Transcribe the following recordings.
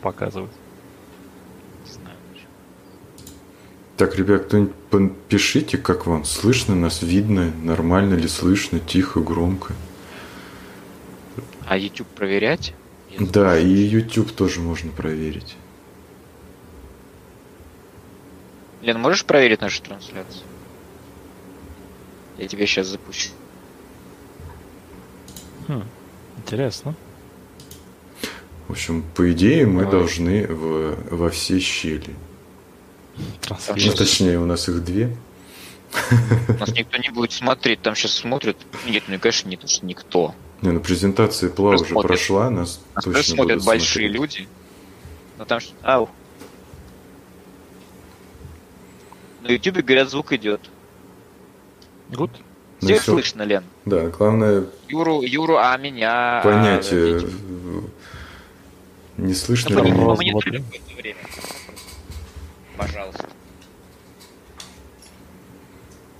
показывать. Не знаю. Так, ребят, кто-нибудь пишите, как вам слышно, нас видно, нормально ли слышно, тихо, громко. А YouTube проверять? Я Да, и YouTube тоже можно проверить. Лен, можешь проверить нашу трансляцию? Я тебе сейчас запущу. Хм, интересно. В общем, по идее, мы Давай. должны в, во все щели. Ну, точнее, у нас их две. Нас никто не будет смотреть, там сейчас смотрят. Нет, ну конечно нет, уж никто. Не, ну презентация ПЛА уже Смотрят. прошла, нас Нас точно смотрят будут большие смотреть. люди. Но там что... Ау. На ютубе, говорят, звук идет. Ну Всех всё. слышно, Лен? Да, главное Юру, Юру, а меня... понять, а. Не слышно Ну, ли меня. два, какое-то время. Пожалуйста.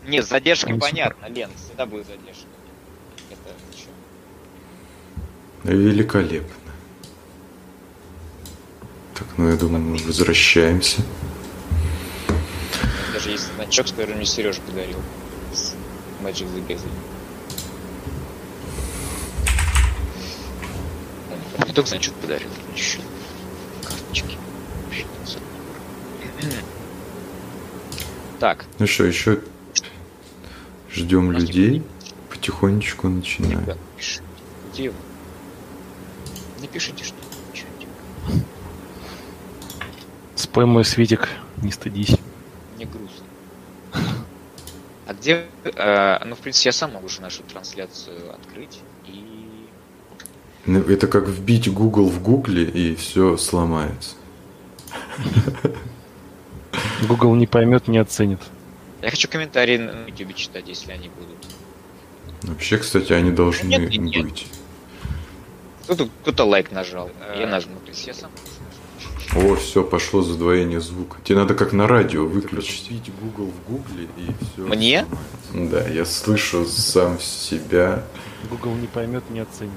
Нет, с задержкой Ну, понятно, Лен, всегда будет задержка. Это чё? Великолепно. Так, ну я думаю, мы возвращаемся. Даже есть значок, который мне Сережа подарил. С Magic the Gathering. Он не только значок подарил, еще карточки. Так, Ну что, еще ждем людей. Потихонечку начинаем. ребят, пишите. Где вы? Не пишите, что ничего. Спой мой светик, не стыдись. Мне грустно. А где... э, ну, в принципе, я сам могу же нашу трансляцию открыть Это как вбить Google в Гугле и все сломается. Google не поймет, не оценит. Я хочу комментарии на YouTube читать, если они будут. Вообще, кстати, они должны Нет, нет, нет. быть. Кто-то, кто-то лайк нажал. Я нажму. То есть я сам. О, все, пошло задвоение звука. Тебе надо как на радио выключить. Вбить Google в Гугле и все. Мне? Да, я слышу сам себя. Google не поймет, не оценит.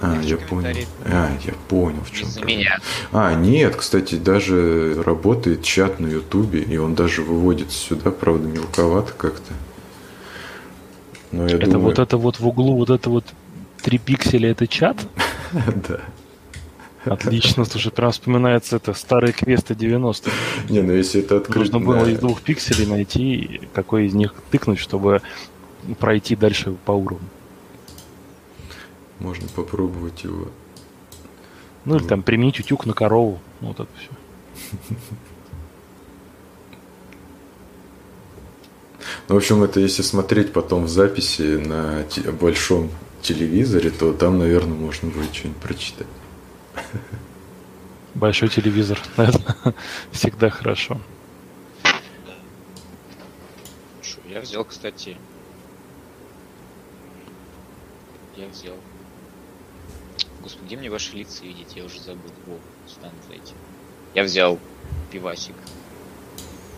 А, Я понял. А, я понял, в чем меня. А, нет, кстати, даже работает чат на Ютубе, и он даже выводится сюда, правда, мелковато как-то. Но я это думаю, вот это вот в углу, вот это вот три пикселя, это чат? да. Отлично, слушай, прям вспоминается это старые квесты 90-х. Не, ну если это открыть Нужно было из двух пикселей найти, какой из них тыкнуть, чтобы пройти дальше по уровню. Можно попробовать его. Ну или там применить утюг на корову. Ну, Вот это все. Ну, в общем, это если смотреть потом в записи на те- большом телевизоре, то там, наверное, можно будет что-нибудь прочитать. Большой телевизор. Это всегда хорошо. Шо, Я взял, кстати. Я взял. Господи, где мне ваши лица видеть? Я уже забыл. Во, сюда надо зайти. Я взял пивасик.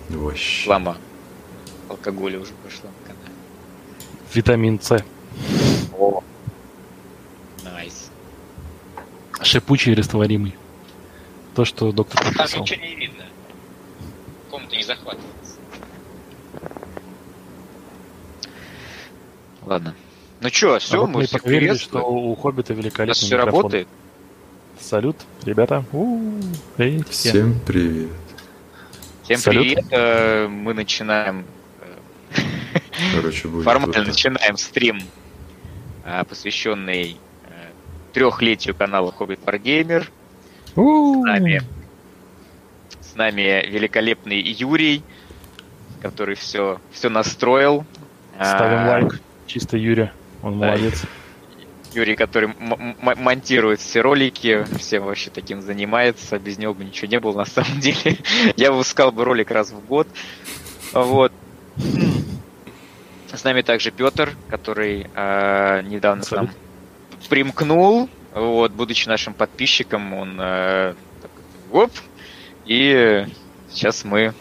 Вообще. Реклама алкоголя уже пошла на канале. Витамин С. О. Nice. Шипучий растворимый. То, что доктор Там прописал. ничего не видно. Комната не захватывается. Ладно. Ну чё, А все, вот мы мы всех проверили, что у Хоббита У нас великолепный все микрофон. работает. Салют, ребята. У-у-у. Эй, все. Всем привет. Всем Салют. привет. э, Мы начинаем э, Короче, будет формально вот так. начинаем стрим, э, посвященный трехлетию канала Hobbit Wargamer. У-у-у. С нами, с нами великолепный Юрий, который все, все настроил. Ставим А, лайк. Чисто Юрия. Он молодец. Юрий, который монтирует все ролики, всем вообще таким занимается. Без него бы ничего не было на самом деле. Я выпускал бы ролик раз в год. Вот. С нами также Петр, который э, недавно Салют. нам примкнул. Вот, будучи нашим подписчиком, он э, так, оп, и сейчас мы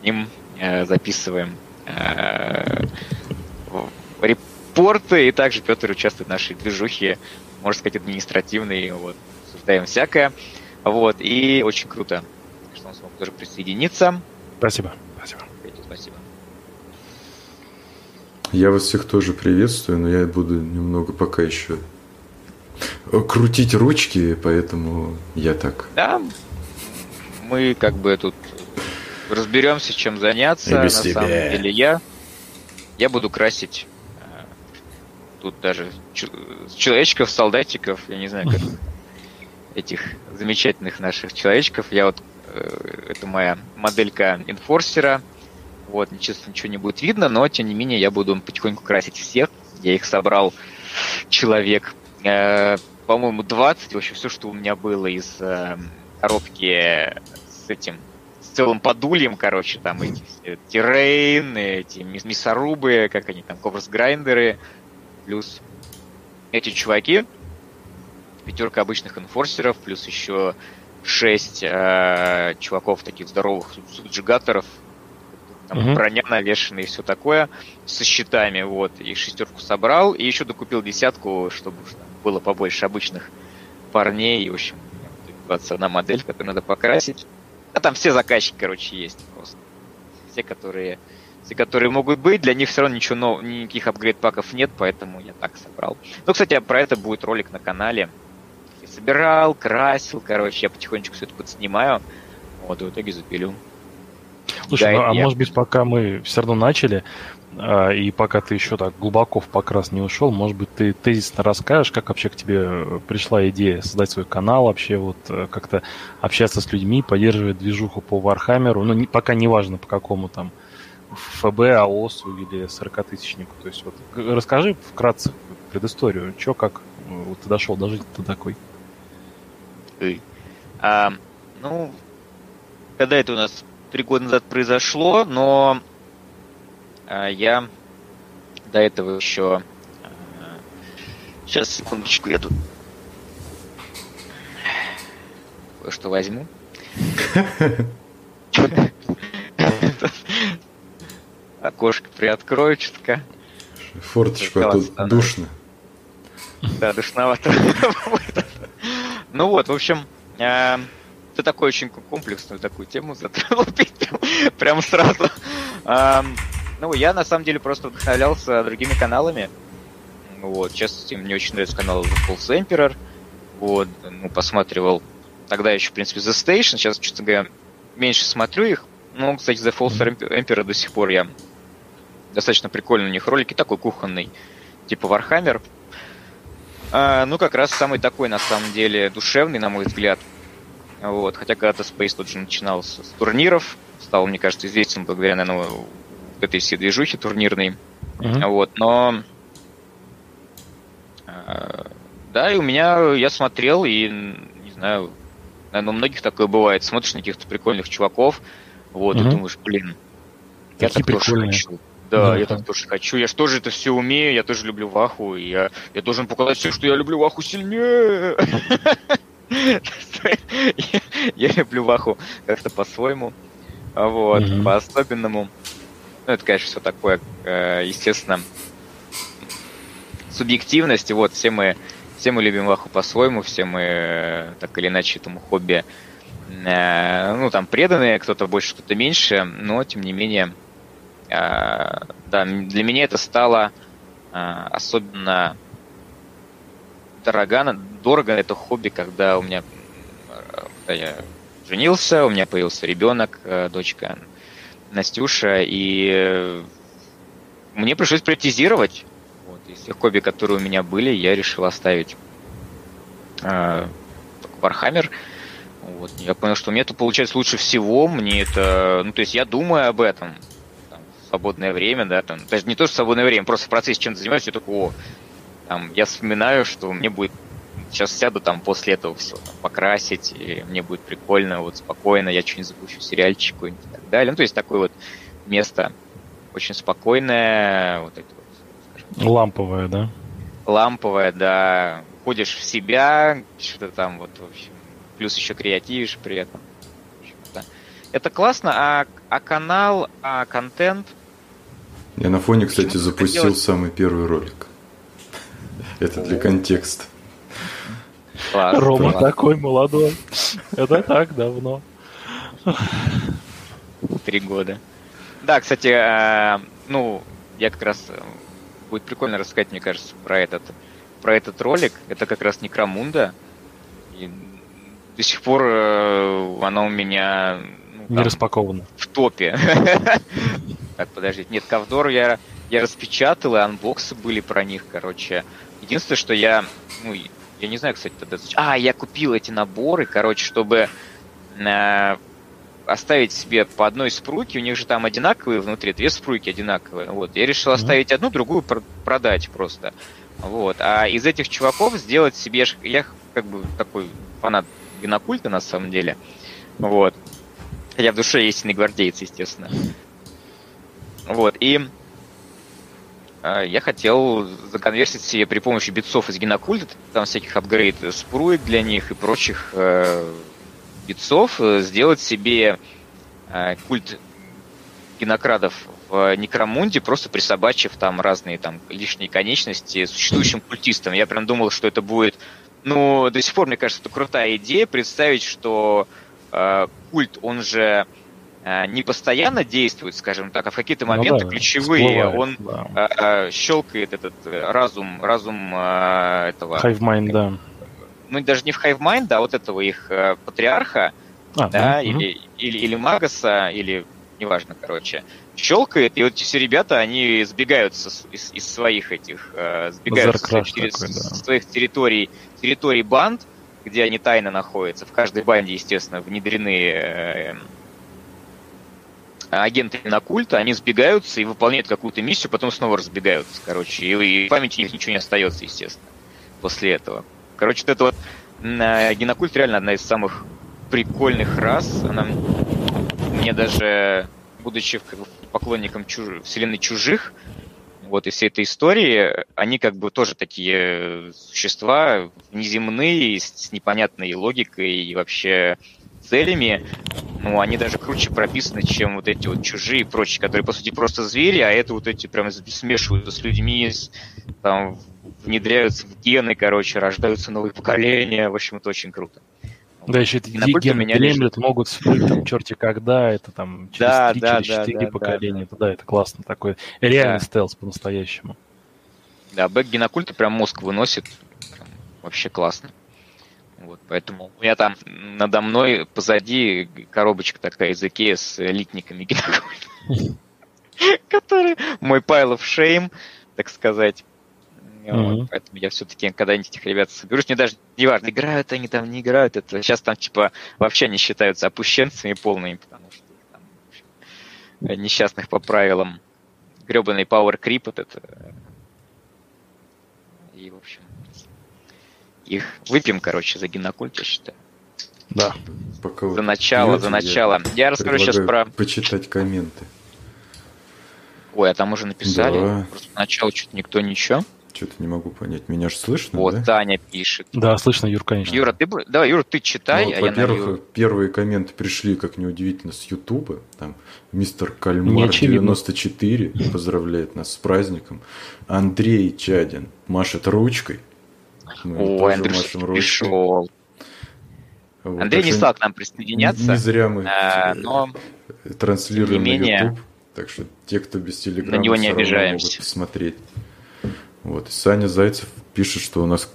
с ним э, записываем э, в- репорты, и также Петр участвует в нашей движухе, можно сказать, административной, вот, обсуждаем всякое. Вот, и очень круто, что он смог тоже присоединиться. Спасибо. Спасибо. Спасибо. Я вас всех тоже приветствую, но я буду немного пока еще крутить ручки, поэтому я так. Да, мы как бы тут разберемся, чем заняться. без На тебя. самом деле я, я буду красить тут даже человечков, солдатиков, я не знаю, как этих замечательных наших человечков. Я вот, э, это моя моделька инфорсера. Вот, честно, ничего не будет видно, но тем не менее я буду потихоньку красить всех. Я их собрал человек, э, по-моему, 20. В общем, все, что у меня было из э, коробки с этим с целым подульем, короче, там эти все тирейн, эти мясорубы, как они там, коврс грайндеры, плюс эти чуваки, пятерка обычных инфорсеров, плюс еще шесть э, чуваков таких здоровых суджигаторов, там Мгм. броня навешенная и все такое, со щитами, вот, и шестерку собрал, и еще докупил десятку, чтобы было побольше обычных парней, и, в общем, 21 модель, которую надо покрасить. А там все заказчики, короче, есть просто. Все, которые, все, которые могут быть, для них все равно ничего нового, никаких апгрейд-паков нет, поэтому я так собрал. Ну, кстати, про это будет ролик на канале. Я собирал, красил, короче, я потихонечку все это подснимаю. Вот, и в итоге запилю. Слушай, ну, а я- может быть, пока мы все равно начали, а, и пока ты еще так глубоко в покрас не ушел, может быть, ты тезисно расскажешь, как вообще к тебе э, пришла идея создать свой канал, вообще вот э, как-то общаться с людьми, поддерживать движуху по Вархаммеру, ну, не- пока не важно по какому там ФБ, АОСу или 40-тысячнику. То есть вот расскажи вкратце предысторию, что как э, вот ты дошел до жизни ты такой. Ты. А, ну, когда это у нас три года назад произошло, но а, я до этого еще... сейчас, секундочку, я тут кое-что возьму. Окошко приоткрою чутка. Форточку, а тут душно. Да, душновато. Ну вот, в общем, э, ты такой очень комплексную такую тему затронул прям- сразу. А, Ну, я на самом деле просто вдохновлялся другими каналами. Вот, сейчас мне очень нравится канал The False Emperor. Вот, ну, посматривал тогда еще, в принципе, The Station. Сейчас, честно говоря, меньше смотрю их. Ну, кстати, The False Emperor до сих пор я достаточно прикольный у них ролики, такой кухонный, типа Warhammer. А, ну, как раз самый такой, на самом деле, душевный, на мой взгляд. Вот. Хотя когда-то Space тут же начинал с, турниров, стал, мне кажется, известен благодаря, наверное, этой всей движухе турнирной. Мгм. Вот, но... а, Да, и у меня, я смотрел, и, не знаю, наверное, у многих такое бывает. Смотришь на каких-то прикольных чуваков, вот, Мгм. и думаешь, блин, я Какие так тоже прикольные. хочу. Да, Да, я так тоже хочу. Я же тоже это все умею, я тоже люблю Ваху, и я, я должен показать все, что я люблю Ваху сильнее. Я- люблю Ваху как-то по-своему, вот, по-особенному. Ну, это, конечно, все такое, э, естественно, субъективность. Вот все мы, все мы любим Ваху по-своему, все мы э, так или иначе этому хобби, э, ну, там, преданные, кто-то больше, кто-то меньше, но, тем не менее, да, м- для меня это стало э, особенно дорого, дорого это хобби, когда у меня, э, когда я женился, у меня появился ребенок, э, дочка Настюша, и э, мне пришлось приоритизировать. Вот, из всех хобби, которые у меня были, я решил оставить э, только Warhammer. Вот, я понял, что мне это получается лучше всего, мне это, ну, то есть я думаю об этом, свободное время, да, там, даже не то, что свободное время, просто в процессе чем-то занимаюсь, я такой, о, там, я вспоминаю, что мне будет, сейчас сяду там после этого все, покрасить, и мне будет прикольно, вот, спокойно, я что-нибудь запущу, сериальчик какой-нибудь и так далее, ну, то есть такое вот место очень спокойное, вот это вот, скажем, Ламповая, да? ламповая, да, ходишь в себя, что-то там вот, в общем, плюс еще креативишь при этом. Это классно, а, а канал, а контент, Я на фоне, кстати, Почему запустил самый первый ролик. Это для контекста. Класс, Рома класс. такой молодой. Это так давно. Три года. Да, кстати, э, ну, я как раз э, будет прикольно рассказать, мне кажется, про этот, про этот ролик. Это как раз Некромунда. И до сих пор э, оно у меня ну, не распаковано. В топе. Так, подождите. Нет, Ковдор я, я распечатал, и анбоксы были про них, короче. Единственное, что я, ну, я не знаю, кстати, тогда... А, я купил эти наборы, короче, чтобы э, оставить себе по одной спруйке, у них же там одинаковые внутри, две спруйки одинаковые. Вот, я решил оставить одну, другую продать просто. Вот, а из этих чуваков сделать себе, я как бы такой фанат генокульта на самом деле. Вот. Хотя в душе истинный гвардейец, естественно. Вот, и э, я хотел законверсить себе при помощи битцов из генокульта, там всяких апгрейд спруек для них и прочих э, битцов, э, сделать себе э, культ генокрадов в Некромунде, просто присобачив там разные там лишние конечности существующим культистам. Я прям думал, что это будет... Ну, до сих пор, мне кажется, это крутая идея представить, что э, культ, он же э, не постоянно действует, скажем так, а в какие-то ну моменты ну, да, ключевые всплывает, он да. э, щелкает этот разум, разум э, этого... Mind, да ну даже не в Hive а вот этого их э, патриарха, а, да, угу. или, или, или Магаса, или неважно, короче, щелкает, и вот эти все ребята, они сбегаются из, из своих этих, э, сбегаются с, такой, да. своих территорий, территорий банд, где они тайно находятся. В каждой банде, естественно, внедрены э, агенты на культа, они сбегаются и выполняют какую-то миссию, потом снова разбегаются, короче, и, и памяти у них ничего не остается, естественно, после этого. Короче, вот это вот генокульт реально одна из самых прикольных рас. Она мне даже, будучи поклонником чуж... вселенной чужих, вот и всей этой истории, они как бы тоже такие существа неземные, с непонятной логикой и вообще целями. Ну, они даже круче прописаны, чем вот эти вот чужие и прочие, которые, по сути, просто звери, а это вот эти прям смешиваются с людьми, с, там, внедряются в гены, короче, рождаются новые поколения. В общем, это очень круто. Да, еще эти гены дремлют, могут всплыть там черти когда, это там через да, 3, да, через 4 да, поколения. Да, это, да, это классно такой. Реальный да. стелс по-настоящему. Да, back генокульта прям мозг выносит. Вообще классно. Вот, поэтому у меня там надо мной позади коробочка такая из Икея с литниками. Который мой pile of shame, так сказать. Mm-hmm. Поэтому я все-таки когда-нибудь этих ребят соберусь. Мне даже не важно, играют они там, не играют. Это сейчас там типа вообще не считаются опущенцами полными, потому что там, общем, несчастных по правилам гребаный Power Creep вот это. И, в общем, их выпьем, короче, за генокульт, я считаю. Да. Пока за начало, пьете, за начало. Я, я расскажу сейчас про... Почитать комменты. Ой, а там уже написали. Да. Просто начало что-то никто ничего. Что-то не могу понять. Меня же слышно, Вот, да? Таня пишет. Да, слышно, Юр, конечно. Юра, ты, да, Юра, ты читай, ну, а я Во-первых, налью... первые комменты пришли, как неудивительно, с Ютуба. Там мистер Кальмар 94 поздравляет нас с праздником. Андрей Чадин машет ручкой. Мы Ой, Андрей пришел. Вот, Андрей не стал к нам присоединяться. Не зря мы а, но транслируем не менее, на YouTube. Так что те, кто без телеграмма, на него не обижаемся. могут посмотреть. Вот. Саня Зайцев пишет, что у нас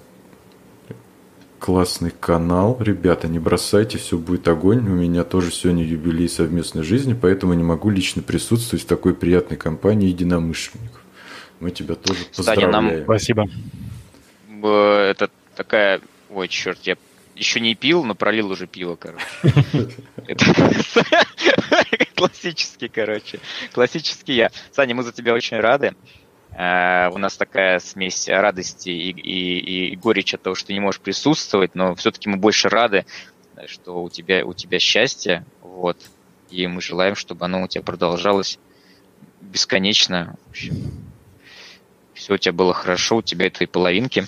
классный канал. Ребята, не бросайте, все будет огонь. У меня тоже сегодня юбилей совместной жизни, поэтому не могу лично присутствовать в такой приятной компании единомышленников. Мы тебя тоже поздравляем. Саня, нам... Спасибо. Это такая... Ой, черт, я еще не пил, но пролил уже пиво, короче. Классический, короче. Классический я. Саня, мы за тебя очень рады. Э, у нас такая смесь радости и, и, и горечи от того, что ты не можешь присутствовать, но все-таки мы больше рады, что у тебя, у тебя счастье, вот, и мы желаем, чтобы оно у тебя продолжалось бесконечно. В общем, все у тебя было хорошо, у тебя и твои половинки.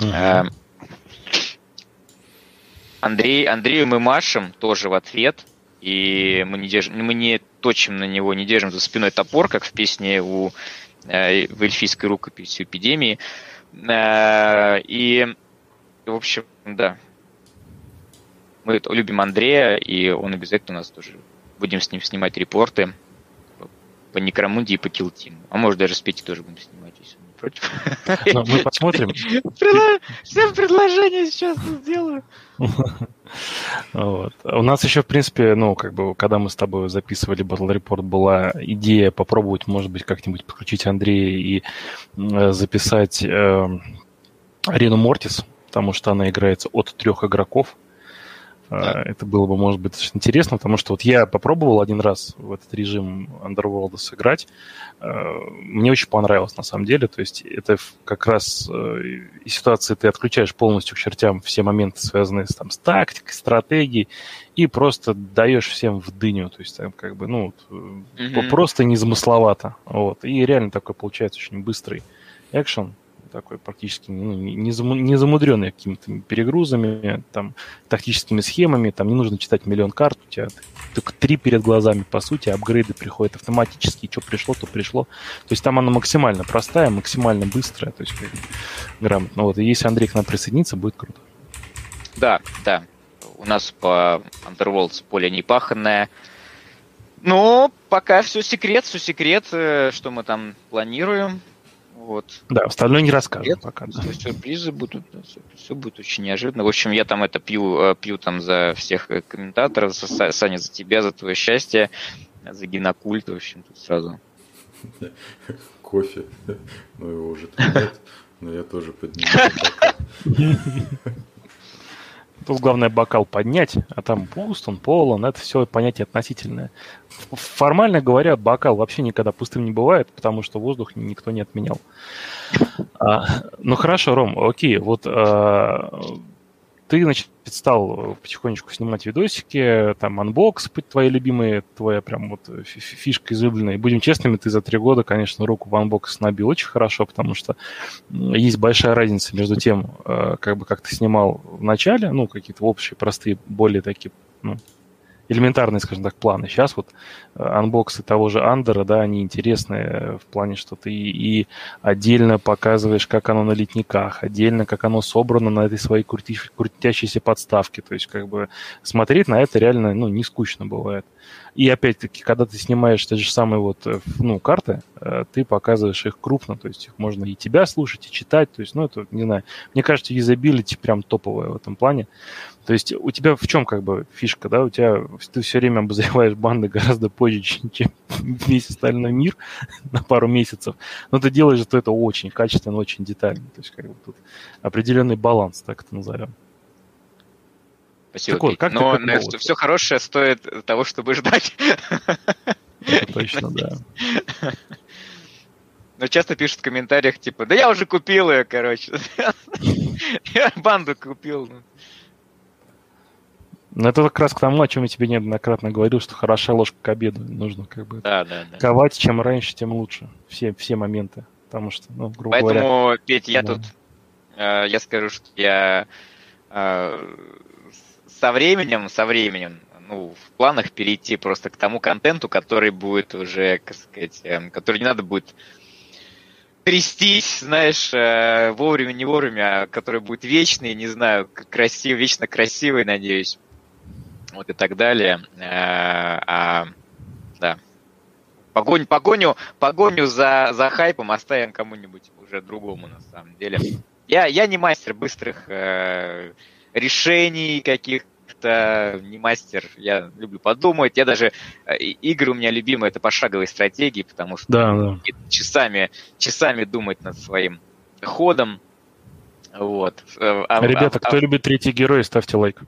Uh-huh. Андрей, Андрею мы машем тоже в ответ, и мы не, держим, мы не точим на него, не держим за спиной топор, как в песне у Э, в эльфийской рукописи эпидемии. Э, и в общем, да. Мы любим Андрея, и он обязательно у нас тоже будем с ним снимать репорты по Некромунде и по Килтиму. А может даже с Петей тоже будем снимать, против. Но ну, мы посмотрим. Всем предложение сейчас сделаю. Вот. У нас еще, в принципе, ну, как бы, когда мы с тобой записывали Battle Report, была идея попробовать, может быть, как-нибудь подключить Андрея и э, записать э, арену Мортис, потому что она играется от трех игроков. Да. Это было бы, может быть, достаточно интересно, потому что вот я попробовал один раз в этот режим Underworld сыграть. Э, мне очень понравилось, на самом деле. То есть это как раз э, из ситуации ты отключаешь полностью к чертям все моменты, связанные с, там, с тактикой, стратегией, и просто даешь всем в дыню. То есть там как бы, ну, mm-hmm. просто незамысловато. Вот. И реально такой получается очень быстрый экшен такой практически ну, не, замудренный какими-то перегрузами, там, тактическими схемами, там не нужно читать миллион карт, у тебя только три перед глазами, по сути, апгрейды приходят автоматически, что пришло, то пришло. То есть там она максимально простая, максимально быстрая, то есть грамотно. Вот, и если Андрей к нам присоединится, будет круто. Да, да. У нас по Underworlds поле не паханное. Но пока все секрет, все секрет, э, что мы там планируем. Вот. Да, остальное не расскажем Нет, пока. Да. Сюрпризы будут, все будет очень неожиданно. В общем, я там это пью, э, пью там за всех э, комментаторов, за, Саня, за тебя, за твое счастье, за генокульт, в общем, тут сразу. Кофе, но его уже нет, но я тоже поднимаю Тут главное бокал поднять, а там пуст, он полон, это все понятие относительное. Формально говоря, бокал вообще никогда пустым не бывает, потому что воздух никто не отменял. А, ну хорошо, Ром, окей, вот а, ты, значит, стал потихонечку снимать видосики, там, unbox, твои любимые, твоя прям вот фишка излюбленная. И будем честными, ты за три года, конечно, руку в unbox набил очень хорошо, потому что есть большая разница между тем, э, как бы как ты снимал в начале, ну, какие-то общие, простые, более такие, ну, элементарные, скажем так, планы. Сейчас вот э, анбоксы того же Андера, да, они интересные в плане, что ты и отдельно показываешь, как оно на литниках, отдельно, как оно собрано на этой своей крути, крутящейся подставке. То есть, как бы, смотреть на это реально, ну, не скучно бывает. И опять-таки, когда ты снимаешь те же самые вот, э, ну, карты, э, ты показываешь их крупно, то есть их можно и тебя слушать, и читать, то есть, ну, это, не знаю, мне кажется, юзабилити прям топовая в этом плане. То есть у тебя в чем как бы фишка, да, у тебя ты все время обозреваешь банды гораздо позже, чем весь остальной мир на пару месяцев, но ты делаешь это очень качественно, очень детально, то есть как бы тут определенный баланс, так это назовем. Спасибо, так вот, как Но на, все хорошее стоит того, чтобы ждать. Это точно, да. Но часто пишут в комментариях, типа, да я уже купил ее, короче. Я банду купил. Ну. Но это как раз к тому, о чем я тебе неоднократно говорил, что хорошая ложка к обеду. Нужно как бы да, да, да. ковать, чем раньше, тем лучше. Все, все моменты. Потому что, ну, грубо Поэтому, говоря... Поэтому, Петь, я да. тут, э, я скажу, что я э, со временем, со временем, ну, в планах перейти просто к тому контенту, который будет уже, как сказать, эм, который не надо будет трястись, знаешь, э, вовремя, не вовремя, а который будет вечный, не знаю, красивый, вечно красивый, надеюсь, вот и так далее. Э, а, да. Погоню, погоню, погоню за, за хайпом оставим кому-нибудь уже другому, на самом деле. Я, я не мастер быстрых э, решений каких то не мастер, я люблю подумать. Я даже э, игры у меня любимые это пошаговые стратегии, потому что да, да. часами, часами думать над своим ходом. Вот. Э, а, Ребята, а, кто а... любит третий герой, ставьте лайк.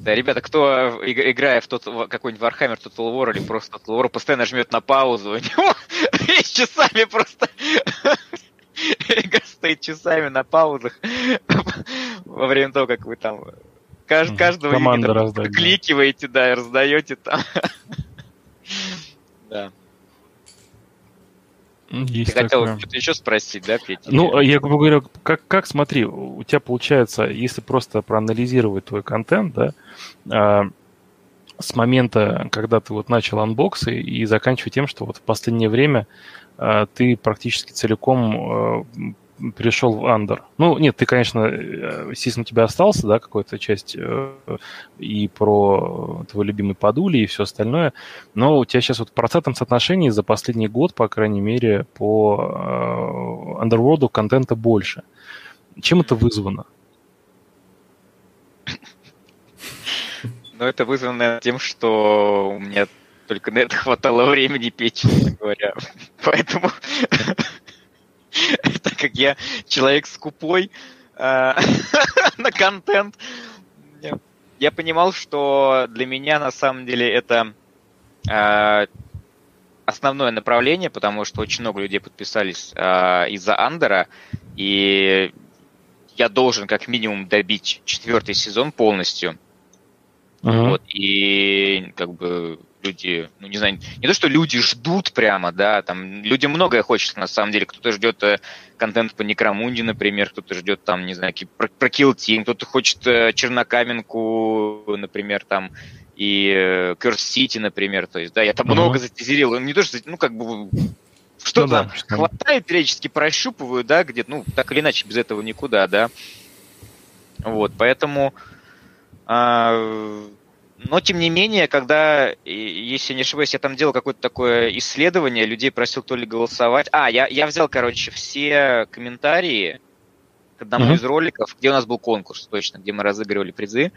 Да, ребята, кто играя в тот какой-нибудь Warhammer Total War или просто Total War, постоянно жмет на паузу, у него часами просто игра стоит часами на паузах во время того, как вы там Кажд, каждого кликиваете, да, и раздаете там. Да. Есть Ты хотел что-то еще спросить, да, Петя? Ну, я говорю, как, как смотри, у тебя получается, если просто проанализировать твой контент, да, а, с момента, когда ты вот начал анбоксы и заканчивая тем, что вот в последнее время а, ты практически целиком а, перешел в Андер. Ну, нет, ты, конечно, естественно, у тебя остался, да, какая-то часть и про твой любимый Падули и все остальное, но у тебя сейчас вот в процентном соотношении за последний год, по крайней мере, по Underworld контента больше. Чем это вызвано? Ну, это вызвано тем, что у меня только на это хватало времени честно говоря. Поэтому, так как я человек скупой э, на контент, я понимал, что для меня на самом деле это э, основное направление, потому что очень много людей подписались э, из-за Андера, и я должен как минимум добить четвертый сезон полностью. Uh-huh. Вот, и как бы люди, ну не знаю, не то, что люди ждут прямо, да, там людям многое хочется на самом деле. Кто-то ждет э, контент по Некромунде, например, кто-то ждет там, не знаю, про, про Kill Team, кто-то хочет э, Чернокаменку, например, там, и э, Curse City, например, то есть, да, я там uh-huh. много затизерил, не то, что, ну, как бы, что ну, там да, хватает, периодически прощупываю, да, где-то, ну, так или иначе, без этого никуда, да. Вот, поэтому а, но, тем не менее, когда, если не ошибаюсь, я там делал какое-то такое исследование, людей просил то ли голосовать. А, я, я взял, короче, все комментарии к одному mm-hmm. из роликов, где у нас был конкурс, точно, где мы разыгрывали призы.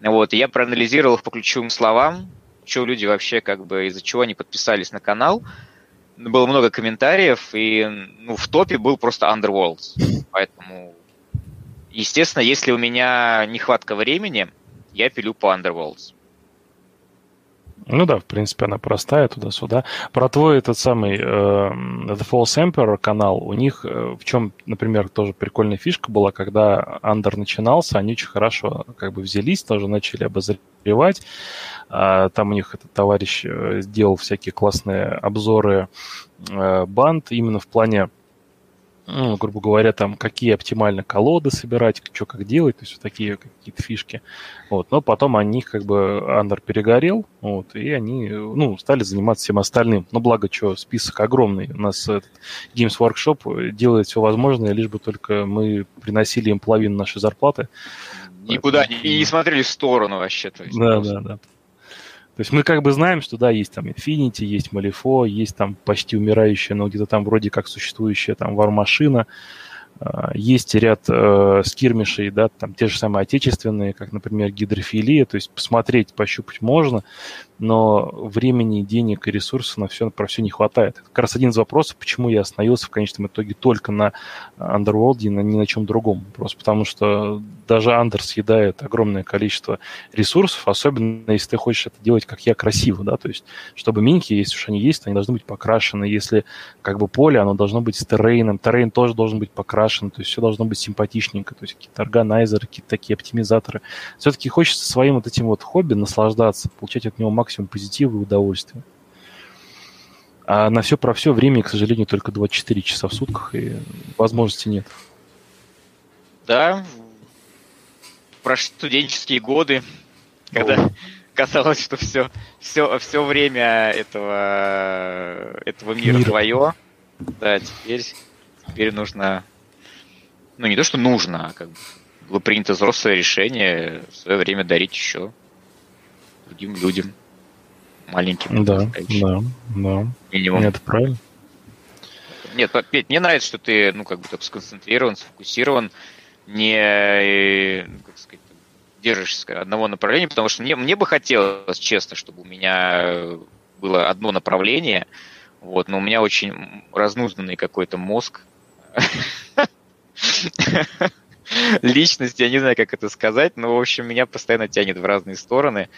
Вот, и я проанализировал их по ключевым словам, что люди вообще, как бы, из-за чего они подписались на канал. Было много комментариев, и ну, в топе был просто Underworlds. Поэтому, естественно, если у меня нехватка времени, я пилю по Underworlds. Ну да, в принципе, она простая туда-сюда. Про твой этот самый э, The False Emperor канал, у них э, в чем, например, тоже прикольная фишка была, когда Андер начинался, они очень хорошо как бы взялись, тоже начали обозревать. А, там у них этот товарищ э, сделал всякие классные обзоры э, банд именно в плане ну, грубо говоря, там, какие оптимально колоды собирать, что как делать, то есть вот такие какие-то фишки. Вот. Но потом о них как бы Андер перегорел, вот, и они, ну, стали заниматься всем остальным. Но благо, что список огромный. У нас этот Games Workshop делает все возможное, лишь бы только мы приносили им половину нашей зарплаты. Никуда не, не смотрели в сторону вообще. То есть да, просто... да, да. То есть мы как бы знаем, что да, есть там Infinity, есть Malifaux, есть там почти умирающая, но где-то там вроде как существующая там вармашина, а, есть ряд э, скирмишей, да, там те же самые отечественные, как, например, гидрофилия, то есть посмотреть, пощупать можно, но времени, денег и ресурсов на все, про все не хватает. Это как раз один из вопросов, почему я остановился в конечном итоге только на Underworld и на, ни на чем другом. Просто потому что даже Under съедает огромное количество ресурсов, особенно если ты хочешь это делать, как я, красиво, да, то есть чтобы минки, если уж они есть, то они должны быть покрашены, если как бы поле, оно должно быть с террейном, террейн тоже должен быть покрашен, то есть все должно быть симпатичненько, то есть какие-то органайзеры, какие-то такие оптимизаторы. Все-таки хочется своим вот этим вот хобби наслаждаться, получать от него максимум позитива и удовольствия. А на все про все времени, к сожалению, только 24 часа в сутках, и возможности нет. Да, про студенческие годы, когда казалось, что все, все, все время этого, этого мира Мир. твое. Да, теперь, теперь нужно, ну не то, что нужно, а как бы было принято взрослое решение в свое время дарить еще другим людям маленьким. Да, да, да. Минимум. Нет, правильно. Нет, Петь, мне нравится, что ты, ну, как бы так сконцентрирован, сфокусирован, не, э, как сказать, держишься одного направления, потому что мне, мне бы хотелось, честно, чтобы у меня было одно направление, вот, но у меня очень разнузданный какой-то мозг. Личность, я не знаю, как это сказать, но, в общем, меня постоянно тянет в разные стороны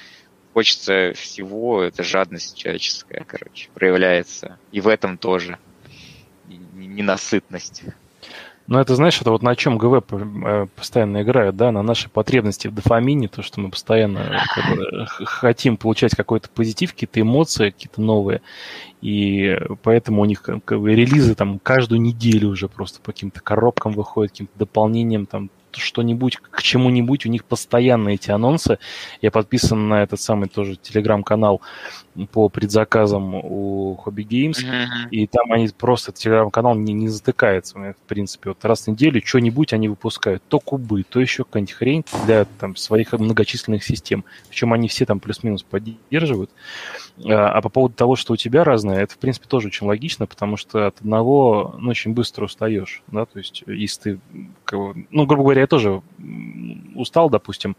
хочется всего, это жадность человеческая, короче, проявляется. И в этом тоже ненасытность. Ну, это, знаешь, это вот на чем ГВ э, постоянно играют, да, на нашей потребности в дофамине, то, что мы постоянно как бы, хотим получать какой-то позитив, какие-то эмоции, какие-то новые, и поэтому у них как бы, релизы там каждую неделю уже просто по каким-то коробкам выходят, каким-то дополнением, там что-нибудь к чему-нибудь, у них постоянно эти анонсы. Я подписан на этот самый тоже телеграм-канал по предзаказам у Hobby Games, mm-hmm. и там они просто, телеграм-канал не, не затыкается, в принципе, вот раз в неделю что-нибудь они выпускают, то кубы, то еще какая-нибудь хрень для там своих многочисленных систем, причем они все там плюс-минус поддерживают. А, а по поводу того, что у тебя разное, это, в принципе, тоже очень логично, потому что от одного, ну, очень быстро устаешь, да, то есть если ты, ну, грубо говоря, я тоже устал, допустим,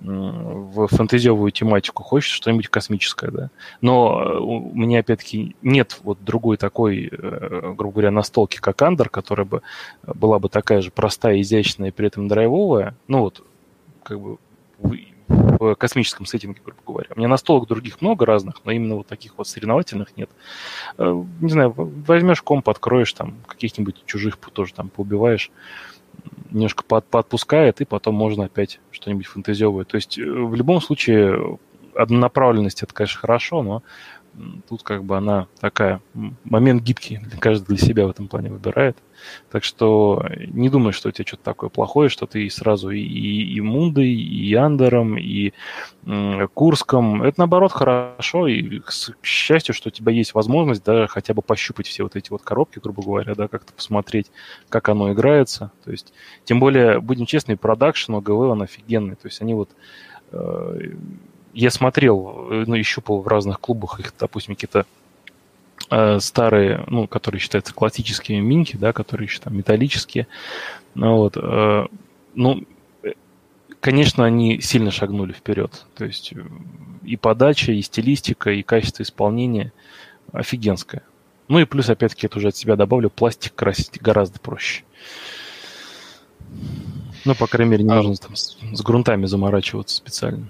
в фэнтезиовую тематику, хочешь что-нибудь космическое, да. Но э, у меня, опять-таки, нет вот другой такой, э, грубо говоря, настолки, как Андер, которая бы была бы такая же простая, изящная при этом драйвовая. Ну вот, как бы в космическом сеттинге, грубо говоря. У меня настолок других много разных, но именно вот таких вот соревновательных нет. Э, не знаю, возьмешь комп, откроешь там каких-нибудь чужих тоже там поубиваешь немножко под, подпускает, и потом можно опять что-нибудь фантазиовое. То есть э, в любом случае однонаправленность это, конечно, хорошо, но тут как бы она такая, момент гибкий, каждый для себя в этом плане выбирает. Так что не думай, что у тебя что-то такое плохое, что ты сразу и, и, Мундой, и Андером, и э, Курском. Это наоборот хорошо, и к счастью, что у тебя есть возможность да, хотя бы пощупать все вот эти вот коробки, грубо говоря, да, как-то посмотреть, как оно играется. То есть, тем более, будем честны, продакшн ОГВ, он офигенный. То есть они вот э, я смотрел, ну, и щупал в разных клубах их, допустим, какие-то э, старые, ну, которые считаются классическими минки, да, которые еще там металлические. Ну, вот, э, ну, конечно, они сильно шагнули вперед. То есть э, и подача, и стилистика, и качество исполнения офигенское. Ну и плюс, опять-таки, это уже от себя добавлю, пластик красить гораздо проще. Ну, по крайней мере, не а... нужно там с, с грунтами заморачиваться специально.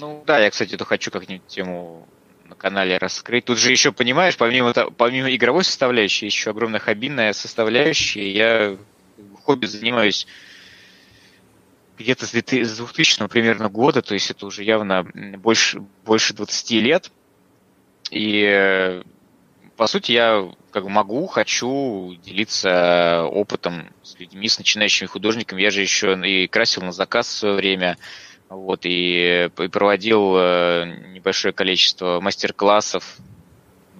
Ну да, я, кстати, то хочу как-нибудь тему на канале раскрыть. Тут же еще, понимаешь, помимо, помимо игровой составляющей, еще огромная хоббийная составляющая. Я хобби занимаюсь где-то с 2000 примерно года, то есть это уже явно больше, больше 20 лет. И по сути я как могу, хочу делиться опытом с людьми, с начинающими художниками. Я же еще и красил на заказ в свое время. Вот, и, и проводил э, небольшое количество мастер-классов.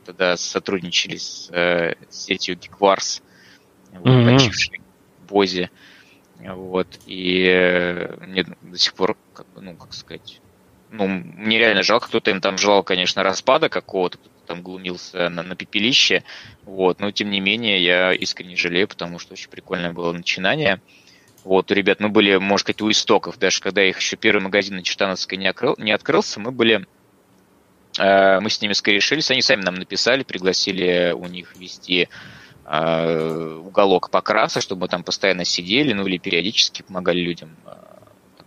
Тогда сотрудничали с, э, с сетью Geekvars, mm-hmm. почившей Бозе. Вот, и э, мне до сих пор, как бы, ну, как сказать, ну, мне реально жалко, кто-то им там желал, конечно, распада какого-то, кто там глумился на, на пепелище, вот, но тем не менее я искренне жалею, потому что очень прикольное было начинание. Вот, ребят, мы были, можно сказать, у истоков, даже когда их еще первый магазин на Чертановской не, открыл, не открылся, мы были, э, мы с ними скорешились, они сами нам написали, пригласили у них вести э, уголок покраса, чтобы мы там постоянно сидели, ну или периодически помогали людям э,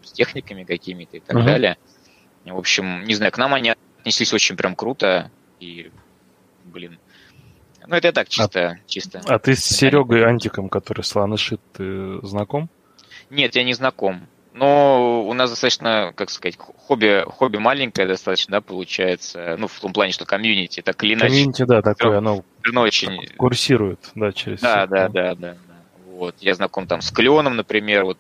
с техниками какими-то и так uh-huh. далее. В общем, не знаю, к нам они отнеслись очень прям круто, и, блин, ну, это я так, чисто. А, чисто. а ты с Серегой Антиком, который слонышит, ты знаком? Нет, я не знаком. Но у нас достаточно, как сказать, хобби, хобби маленькое достаточно, да, получается. Ну, в том плане, что комьюнити, так или иначе. Комьюнити, да, такое, оно очень... курсирует, да, через... Да, да, да, да, да. Вот. Я знаком там с Кленом, например, вот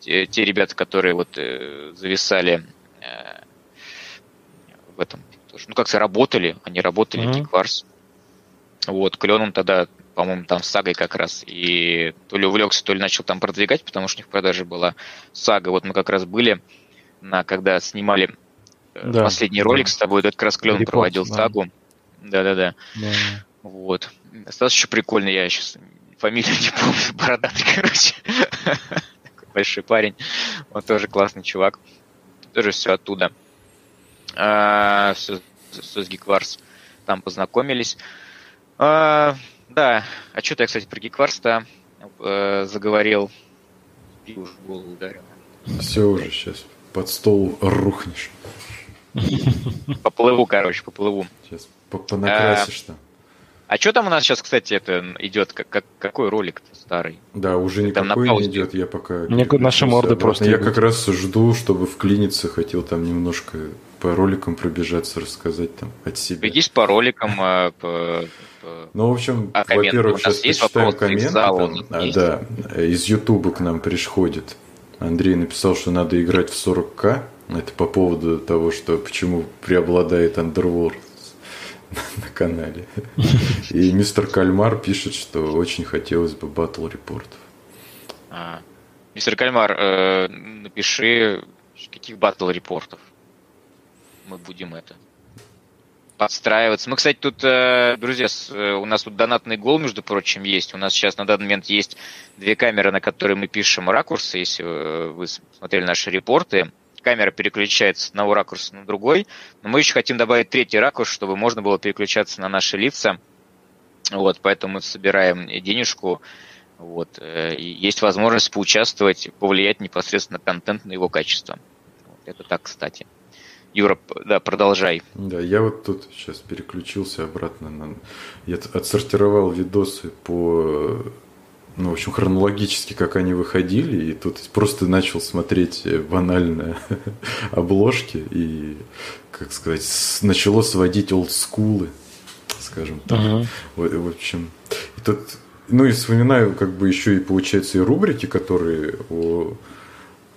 те, те ребята, которые вот э, зависали э, в этом, ну, как сказать, работали, они работали mm-hmm. в Geekvars. Вот, Клен он тогда по-моему, там с сагой как раз. И то ли увлекся, то ли начал там продвигать, потому что у них в продаже была сага. Вот мы как раз были, на, когда снимали э, да, последний ролик с тобой, этот как раз Клен проводил да. сагу. Да-да-да. Вот. Осталось еще прикольно, я сейчас фамилию не помню, бородатый, короче. Такой большой парень. Он тоже классный чувак. Тоже все оттуда. А, все, все с Geekvars. Там познакомились. А, да, а что-то я, кстати, про Гикварста э, заговорил. И уж голову ударил. Все уже сейчас под стол рухнешь. Поплыву, короче, поплыву. Сейчас понакрасишь там. А, а что там у нас сейчас, кстати, это идет? Как, как, какой ролик старый? Да, уже никакой там на не идет, я пока... Мне наши морды просто Я как раз жду, чтобы вклиниться, хотел там немножко по роликам пробежаться, рассказать там от себя. Бегись по роликам, а, по ну, в общем, а во-первых, сейчас почитаем комменты. Там, а, да, из Ютуба к нам приходит. Андрей написал, что надо играть в 40к. Это по поводу того, что почему преобладает Underworld на канале. И мистер Кальмар пишет, что очень хотелось бы батл репортов. А, мистер Кальмар, э, напиши, каких батл репортов. Мы будем это подстраиваться. Мы, кстати, тут, э, друзья, э, у нас тут донатный гол, между прочим, есть. У нас сейчас на данный момент есть две камеры, на которые мы пишем ракурсы, если э, вы смотрели наши репорты. Камера переключается с одного ракурса на другой. Но мы еще хотим добавить третий ракурс, чтобы можно было переключаться на наши лица. Вот, поэтому мы собираем денежку. Вот, есть возможность поучаствовать, повлиять непосредственно на контент, на его качество. Это так, кстати. Юра, да, продолжай. Да, я вот тут сейчас переключился обратно на... Я отсортировал видосы по ну, в общем, хронологически, как они выходили, и тут просто начал смотреть банально обложки, и, как сказать, начало сводить олдскулы, скажем так. Uh-huh. В, в общем, и тут, ну и вспоминаю, как бы еще и, получается, и рубрики, которые о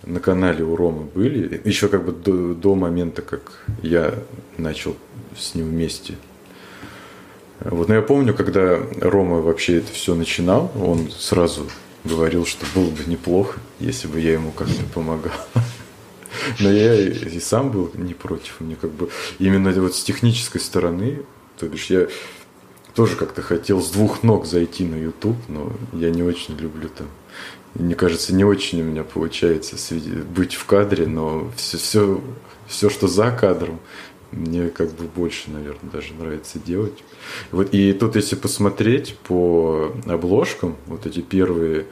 на канале у Ромы были, еще как бы до, до момента, как я начал с ним вместе. Вот, но я помню, когда Рома вообще это все начинал, он сразу говорил, что было бы неплохо, если бы я ему как-то помогал. Но я и сам был не против. Мне как бы именно вот с технической стороны, то бишь я тоже как-то хотел с двух ног зайти на YouTube, но я не очень люблю там мне кажется, не очень у меня получается быть в кадре, но все, все, все, что за кадром, мне как бы больше, наверное, даже нравится делать. Вот, и тут, если посмотреть по обложкам, вот эти первые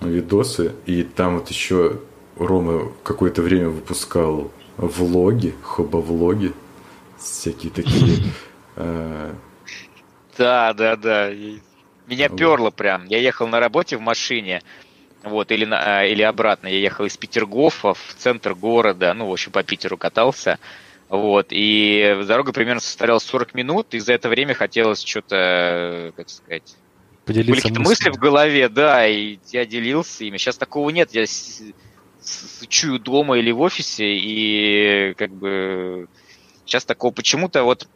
видосы, и там вот еще Рома какое-то время выпускал влоги, хоба-влоги, всякие такие. А, да, да, да. Меня перло прям. Я ехал на работе в машине, вот, или, на, а, или обратно. Я ехал из Петергофа в центр города, ну, в общем, по Питеру катался. Вот, и дорога примерно составляла 40 минут, и за это время хотелось что-то, как сказать, Поделиться были какие-то мысли в голове, да, и я делился ими. Сейчас такого нет, я чую дома или в офисе, и как бы сейчас такого почему-то вот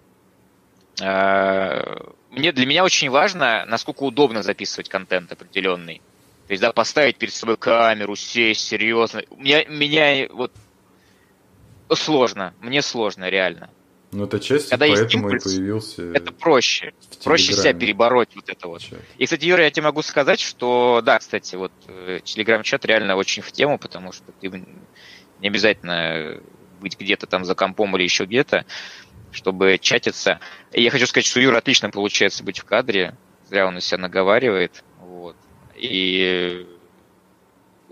э, мне для меня очень важно, насколько удобно записывать контент определенный. То есть, да, поставить перед собой камеру, сесть серьезно. У меня, меня вот сложно, мне сложно, реально. Ну, это часть, Когда поэтому импульс, и появился... Это проще. Проще себя перебороть вот это вот. Чат. И, кстати, Юра, я тебе могу сказать, что, да, кстати, вот э, телеграм-чат реально очень в тему, потому что ты не обязательно быть где-то там за компом или еще где-то, чтобы чатиться. И я хочу сказать, что Юра отлично получается быть в кадре. Зря он из себя наговаривает. И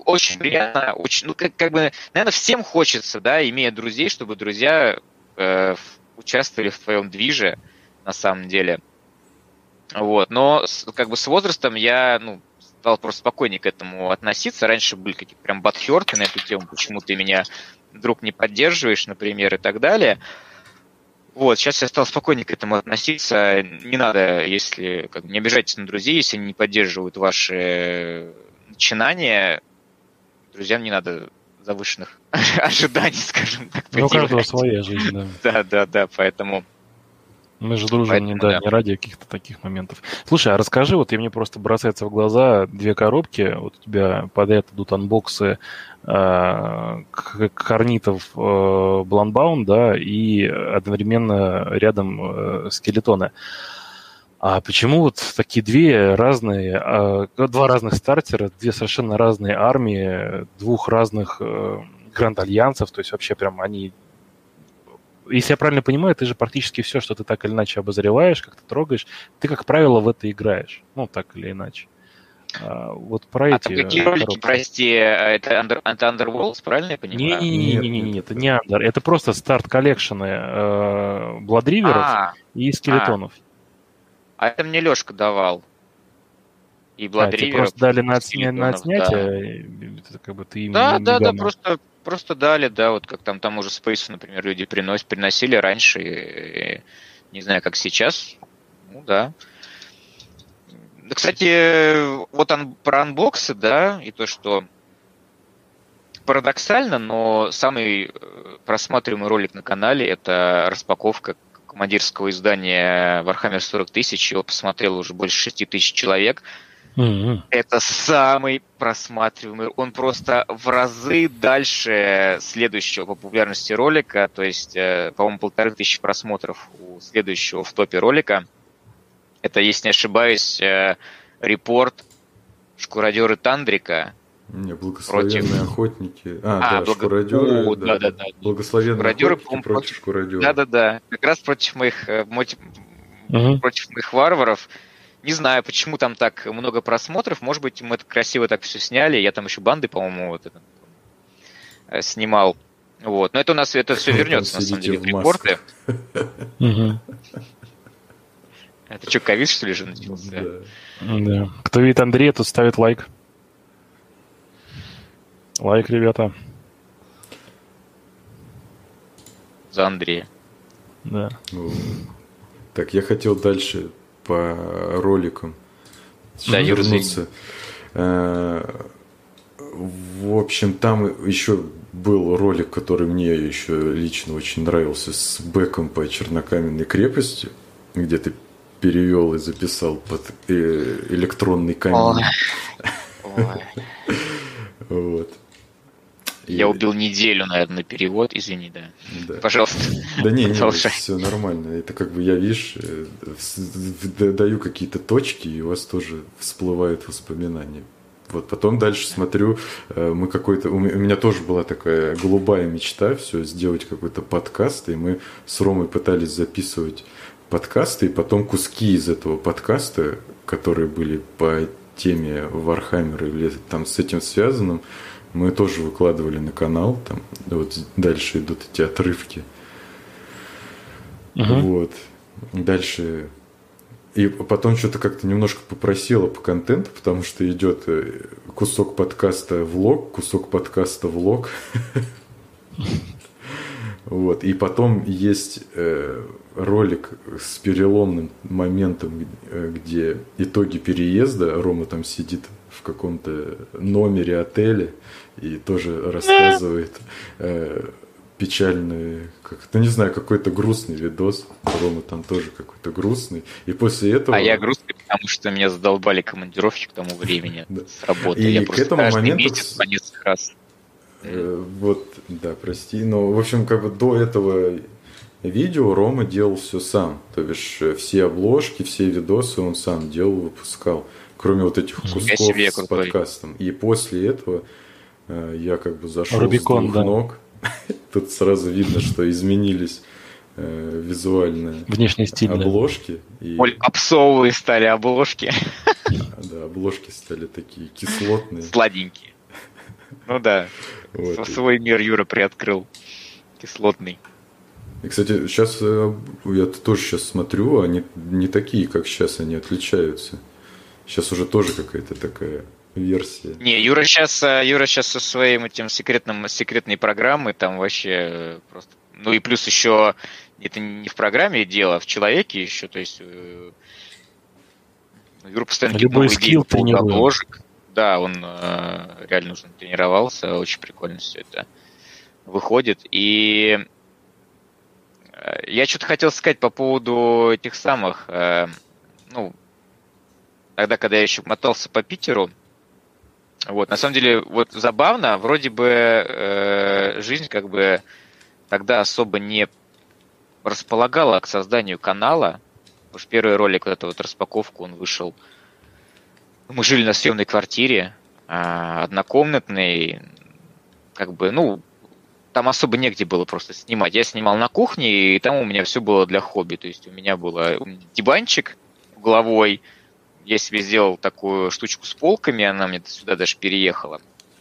очень приятно, очень, ну, как, как бы, наверное, всем хочется, да, имея друзей, чтобы друзья э, участвовали в твоем движе, на самом деле. Вот, но как бы с возрастом я, ну, стал просто спокойнее к этому относиться. Раньше были какие-то прям батхерты на эту тему, почему ты меня, друг, не поддерживаешь, например, и так далее. Вот, сейчас я стал спокойнее к этому относиться. Не надо, если как, не обижайтесь на друзей, если они не поддерживают ваши начинания, друзьям не надо завышенных ожиданий, скажем так. Ну, у каждого своя жизнь, да. Да, да, да, поэтому мы же дружим Поэтому, не, да, да. не ради каких-то таких моментов. Слушай, а расскажи, вот и мне просто бросается в глаза две коробки. Вот у тебя подряд идут анбоксы э, корнитов э, Бланбаун, да, и одновременно рядом э, скелетоны. А почему вот такие две разные, э, два разных стартера, две совершенно разные армии, двух разных э, Гранд Альянсов, то есть вообще прям они если я правильно понимаю, ты же практически все, что ты так или иначе обозреваешь, как-то трогаешь, ты, как правило, в это играешь. Ну, так или иначе. А, вот про а эти... какие ролики, коробки. прости, это, under, это Underworlds, правильно я понимаю? Не-не-не, это не Under, это просто старт коллекшены э, Бладриверов а, и скелетонов. А. а это мне Лешка давал. И Бладриверов. А, просто дали на, на отснятие, да. это как бы ты Да, да, да, просто просто дали, да, вот как там там уже Space, например, люди приносят, приносили раньше, и, и, не знаю, как сейчас, ну да. Кстати, вот он, про анбоксы, да, и то, что парадоксально, но самый э, просматриваемый ролик на канале это распаковка командирского издания Warhammer 40 тысяч. Его посмотрело уже больше 6 тысяч человек. Mm-hmm. Это самый просматриваемый. Он просто в разы дальше следующего по популярности ролика. То есть, э, по-моему, полторы тысячи просмотров у следующего в топе ролика. Это, если не ошибаюсь, э, репорт шкуродеры Тандрика. Не, благословенные против... охотники. А, а да, благ... шкуродеры. О, да, да, да. Благословенные шкуродеры, охотники против, против шкуродеров. Да, да, да. Как раз против моих, угу. против моих варваров. Не знаю, почему там так много просмотров. Может быть, мы это красиво так все сняли. Я там еще банды, по-моему, вот это, э, снимал. Вот. Но это у нас это все вернется, на самом деле, в репорты. Это что, ковид, что ли, же начался? Да. Кто видит Андрея, тот ставит лайк. Лайк, ребята. За Андрея. Да. Так, я хотел дальше по роликам да, вернуться. Э, в общем, там еще был ролик, который мне еще лично очень нравился, с бэком по чернокаменной крепости, где ты перевел и записал под э, электронный камень. Вот. Я убил неделю, наверное, на перевод, извини, да. да. Пожалуйста. Да не, не, все нормально. Это как бы я, видишь, э, даю какие-то точки, и у вас тоже всплывают воспоминания. Вот потом дальше смотрю, э, мы какой-то, у меня тоже была такая голубая мечта, все сделать какой-то подкаст, и мы с Ромой пытались записывать подкасты, и потом куски из этого подкаста, которые были по теме Вархаммера или там с этим связанным, мы тоже выкладывали на канал, там вот дальше идут эти отрывки. Uh-huh. Вот. Дальше. И потом что-то как-то немножко попросила по контенту, потому что идет э, кусок подкаста влог, кусок подкаста влог. Вот. И потом есть э, ролик с переломным моментом, э, где итоги переезда. Рома там сидит в каком-то номере отеля и тоже рассказывает э, печальный, как, ну не знаю, какой-то грустный видос. Рома там тоже какой-то грустный. И после этого... А я грустный, потому что меня задолбали командировки к тому времени с работы. И я к этому моменту... месяц по несколько раз Э, вот, да, прости. Но, в общем, как бы до этого видео Рома делал все сам. То бишь, э, все обложки, все видосы он сам делал, выпускал. Кроме вот этих кусков с подкастом. И после этого я как бы зашел Рубикон, с двух да. ног. Тут сразу видно, что изменились э, визуально Внешний стиль, обложки. Да. И... Попсовые стали обложки. Да, обложки стали такие кислотные. Сладенькие. Ну да. Вот. Свой мир Юра приоткрыл. Кислотный. И, кстати, сейчас э, я тоже сейчас смотрю, они не такие, как сейчас, они отличаются. Сейчас уже тоже какая-то такая версия. Не, Юра сейчас, э, Юра сейчас со своим этим секретным, секретной программой там вообще э, просто... Ну и плюс еще это не в программе дело, а в человеке еще, то есть Юра постоянно Любой скилл тренирует. Да, он э, реально уже тренировался, очень прикольно все это выходит. И э, я что-то хотел сказать по поводу этих самых, э, ну, тогда, когда я еще мотался по Питеру, вот, на самом деле, вот забавно, вроде бы э, жизнь как бы тогда особо не располагала к созданию канала. Уж первый ролик, вот эту вот распаковку, он вышел мы жили на съемной квартире, а, однокомнатной, как бы, ну, там особо негде было просто снимать. Я снимал на кухне, и там у меня все было для хобби. То есть у меня был диванчик угловой, я себе сделал такую штучку с полками, она мне сюда даже переехала.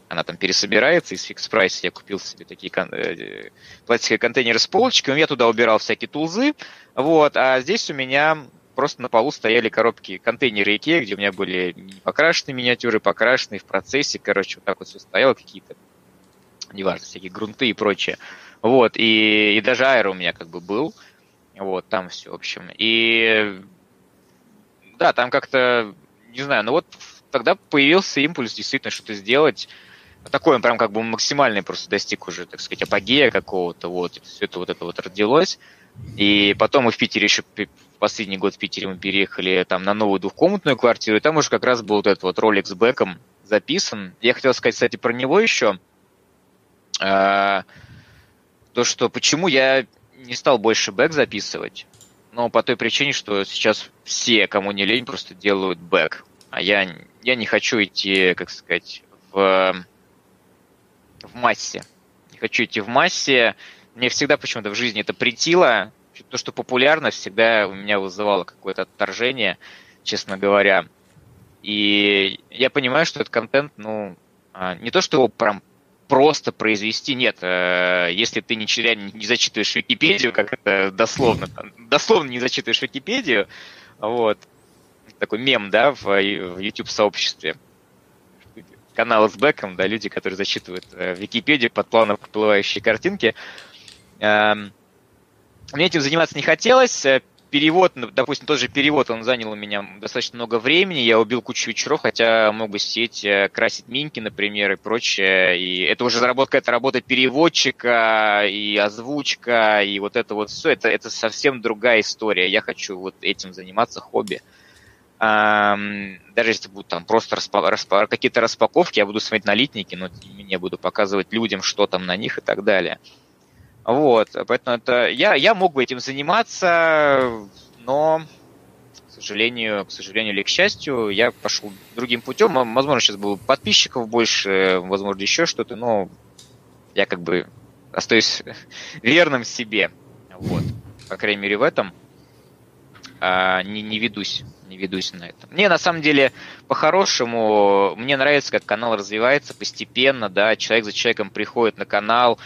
Она там пересобирается из фикс прайса. Я купил себе такие кон- э, пластиковые контейнеры с полочками, я туда убирал всякие тулзы. Вот, а здесь у меня просто на полу стояли коробки, контейнеры Икеа, где у меня были покрашенные миниатюры, покрашенные в процессе, короче, вот так вот все стояло, какие-то, неважно, всякие грунты и прочее. Вот, и, и даже аэро у меня как бы был, вот, там все, в общем. И да, там как-то, не знаю, ну вот тогда появился импульс действительно что-то сделать, такой он прям как бы максимальный просто достиг уже, так сказать, апогея какого-то, вот, все это вот это вот родилось. И потом мы в Питере еще последний год в Питере мы переехали там на новую двухкомнатную квартиру, и там уже как раз был вот этот вот ролик с бэком записан. Я хотел сказать, кстати, про него еще. А, то, что почему я не стал больше бэк записывать, но по той причине, что сейчас все, кому не лень, просто делают бэк. А я, я не хочу идти, как сказать, в, в массе. Не хочу идти в массе. Мне всегда почему-то в жизни это притило. То, что популярно, всегда у меня вызывало какое-то отторжение, честно говоря. И я понимаю, что этот контент, ну, а, не то, что его прям просто произвести, нет. Э, если ты не, не зачитываешь Википедию, как это дословно, дословно не зачитываешь Википедию, вот, такой мем, да, в, YouTube-сообществе, канал с бэком, да, люди, которые зачитывают э, Википедию под плавно поплывающие картинки. Эм, мне этим заниматься не хотелось, перевод, ну, допустим, тот же перевод, он занял у меня достаточно много времени, я убил кучу вечеров, хотя мог бы сидеть, э, красить минки, например, и прочее, и это уже заработка, это работа переводчика, и озвучка, и вот это вот все, это, это совсем другая история, я хочу вот этим заниматься, хобби. Даже если будут там просто распа- распа- какие-то распаковки, я буду смотреть налитники, но не буду показывать людям, что там на них и так далее. Вот, поэтому это я, я мог бы этим заниматься, но, к сожалению, к сожалению или к счастью, я пошел другим путем. Возможно, сейчас было подписчиков больше, возможно, еще что-то, но я как бы остаюсь верным себе. Вот. По крайней мере, в этом а, не, не ведусь не ведусь на это. Мне на самом деле по-хорошему, мне нравится, как канал развивается постепенно, да, человек за человеком приходит на канал,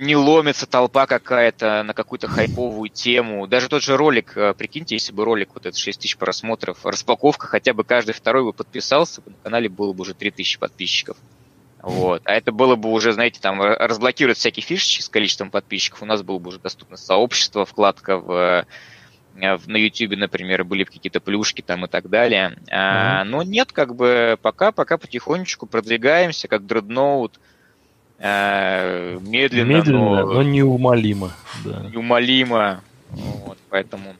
не ломится толпа какая-то на какую-то хайповую тему. Даже тот же ролик, э, прикиньте, если бы ролик, вот этот 6 тысяч просмотров, распаковка, хотя бы каждый второй бы подписался, на канале было бы уже 3 тысячи подписчиков. Вот. А это было бы уже, знаете, там разблокировать всякие фишечки с количеством подписчиков. У нас было бы уже доступно сообщество, вкладка в, э, в на YouTube, например, были бы какие-то плюшки там и так далее. Mm-hmm. А, но нет, как бы пока, пока потихонечку продвигаемся, как дредноут. Э, медленно, медленно но, но неумолимо. Да. Неумолимо. Вот, поэтому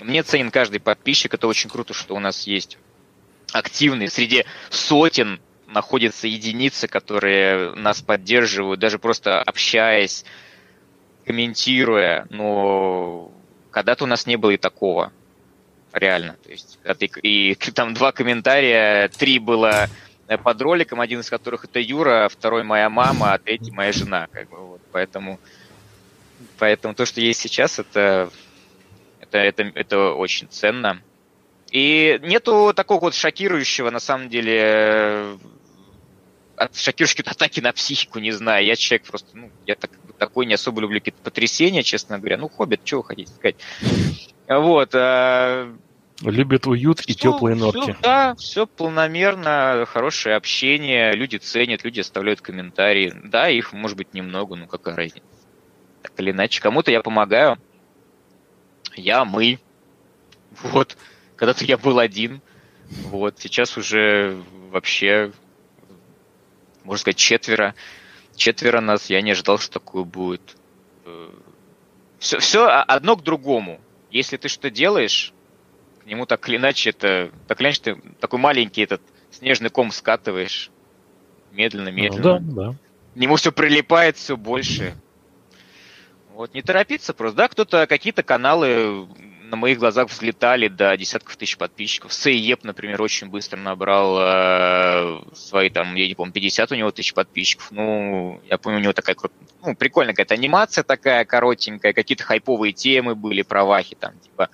мне ценен каждый подписчик. Это очень круто, что у нас есть активные. Среди сотен находятся единицы, которые нас поддерживают, даже просто общаясь, комментируя. Но когда-то у нас не было и такого. Реально. То есть, и, и там два комментария, три было Э, под роликом, один из которых это Юра, второй моя мама, а третий моя жена. Как бы, вот. Поэтому, поэтому то, что есть сейчас, это, это, это, это очень ценно. И нету такого вот шокирующего, на самом деле, э, от шокирующей атаки на психику, не знаю. Я человек просто, ну, я так, такой не особо люблю какие-то потрясения, честно говоря. Ну, хоббит, что вы хотите сказать. Вот. Любит уют все, и теплые норки. Все, да, все планомерно, хорошее общение, люди ценят, люди оставляют комментарии. Да, их может быть немного, ну какая разница. Так или иначе, кому-то я помогаю. Я, мы. Вот. Когда-то я был один. Вот. Сейчас уже вообще, можно сказать, четверо. Четверо нас. Я не ожидал, что такое будет. Все, все одно к другому. Если ты что делаешь, нему так или иначе это, так или иначе ты такой маленький этот снежный ком скатываешь. Медленно, медленно. Ну, да, да. К нему все прилипает все больше. Вот, не торопиться просто, да, кто-то, какие-то каналы на моих глазах взлетали до десятков тысяч подписчиков. Сейеп, например, очень быстро набрал э, свои там, я не помню, 50 у него тысяч подписчиков. Ну, я помню, у него такая ну, прикольная какая-то анимация такая коротенькая, какие-то хайповые темы были про Вахи, там, типа,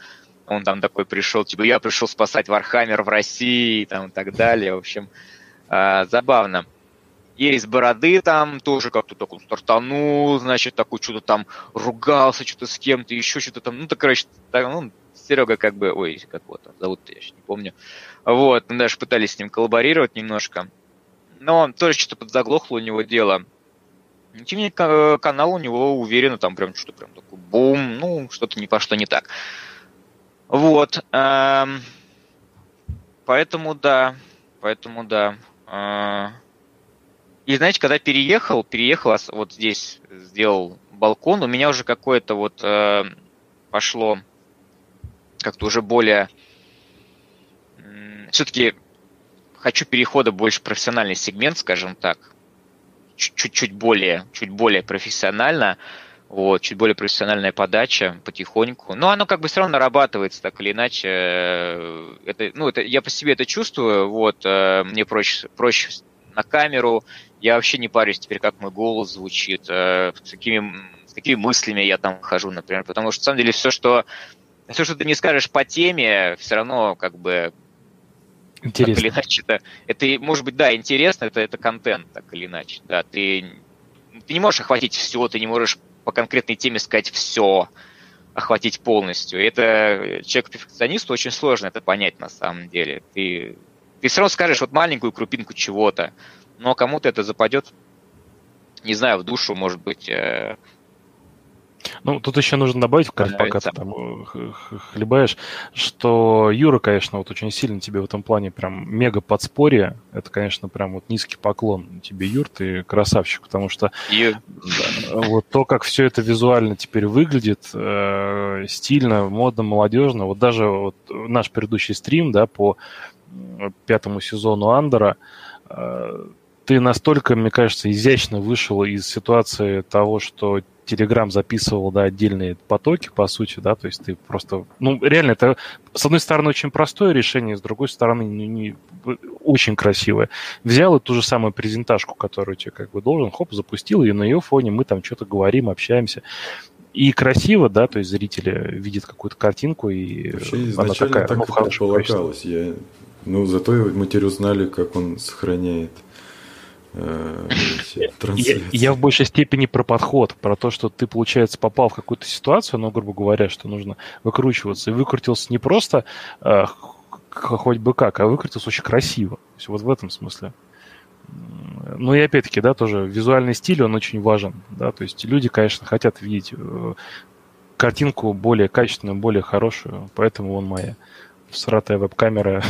он там такой пришел, типа, я пришел спасать Вархаммер в России, там, и так далее. В общем, э, забавно. Ерис Бороды там тоже как-то такой стартанул, значит, такой что-то там ругался, что-то с кем-то, еще что-то там. Ну, так, короче, так, ну, Серега как бы, ой, как вот зовут я еще не помню. Вот, мы даже пытались с ним коллаборировать немножко. Но тоже что-то подзаглохло у него дело. Тем не менее, канал у него уверенно там прям что-то прям такой бум, ну, что-то не пошло не так. Вот. Эм, поэтому да. Поэтому да. Э, И, знаете, когда переехал, переехал, вот здесь сделал балкон, у меня уже какое-то вот э, пошло как-то уже более... Все-таки хочу перехода больше в профессиональный сегмент, скажем так. Чуть-чуть более, чуть более профессионально. Вот, чуть более профессиональная подача потихоньку. Но оно как бы все равно нарабатывается так или иначе. Это, ну, это, я по себе это чувствую. Вот, э, мне проще, проще на камеру. Я вообще не парюсь теперь, как мой голос звучит, э, с какими, с какими мыслями я там хожу, например. Потому что, на самом деле, все, что все, что ты не скажешь по теме, все равно как бы Интересно. Так или иначе, это, это может быть, да, интересно, это, это контент, так или иначе. Да, ты, ты не можешь охватить все, ты не можешь по конкретной теме сказать все, охватить полностью. Это человеку-перфекционисту очень сложно это понять на самом деле. Ты, ты все равно скажешь вот маленькую крупинку чего-то, но кому-то это западет, не знаю, в душу, может быть, э, ну, тут еще нужно добавить, как, пока ты там э, хлебаешь, что Юра, конечно, вот очень сильно тебе в этом плане прям мега подспорье. Это, конечно, прям вот низкий поклон тебе, Юр, ты красавчик, потому что да, вот то, как все это визуально теперь выглядит, э, стильно, модно, молодежно. Вот даже вот наш предыдущий стрим, да, по пятому сезону Андера, э, ты настолько, мне кажется, изящно вышел из ситуации того, что Telegram записывал, да, отдельные потоки, по сути, да, то есть ты просто, ну, реально, это, с одной стороны, очень простое решение, с другой стороны, не, не, очень красивое. Взял эту же самую презентажку, которую тебе как бы должен, хоп, запустил, и на ее фоне мы там что-то говорим, общаемся. И красиво, да, то есть зрители видят какую-то картинку, и Вообще, она такая, так ну, предполагалось. Я, ну, зато мы теперь узнали, как он сохраняет я, я в большей степени про подход, про то, что ты, получается, попал в какую-то ситуацию, ну, грубо говоря, что нужно выкручиваться, и выкрутился не просто э, хоть бы как, а выкрутился очень красиво. То есть вот в этом смысле. Ну и опять-таки, да, тоже визуальный стиль, он очень важен, да, то есть люди, конечно, хотят видеть э, картинку более качественную, более хорошую, поэтому он моя всратая веб-камера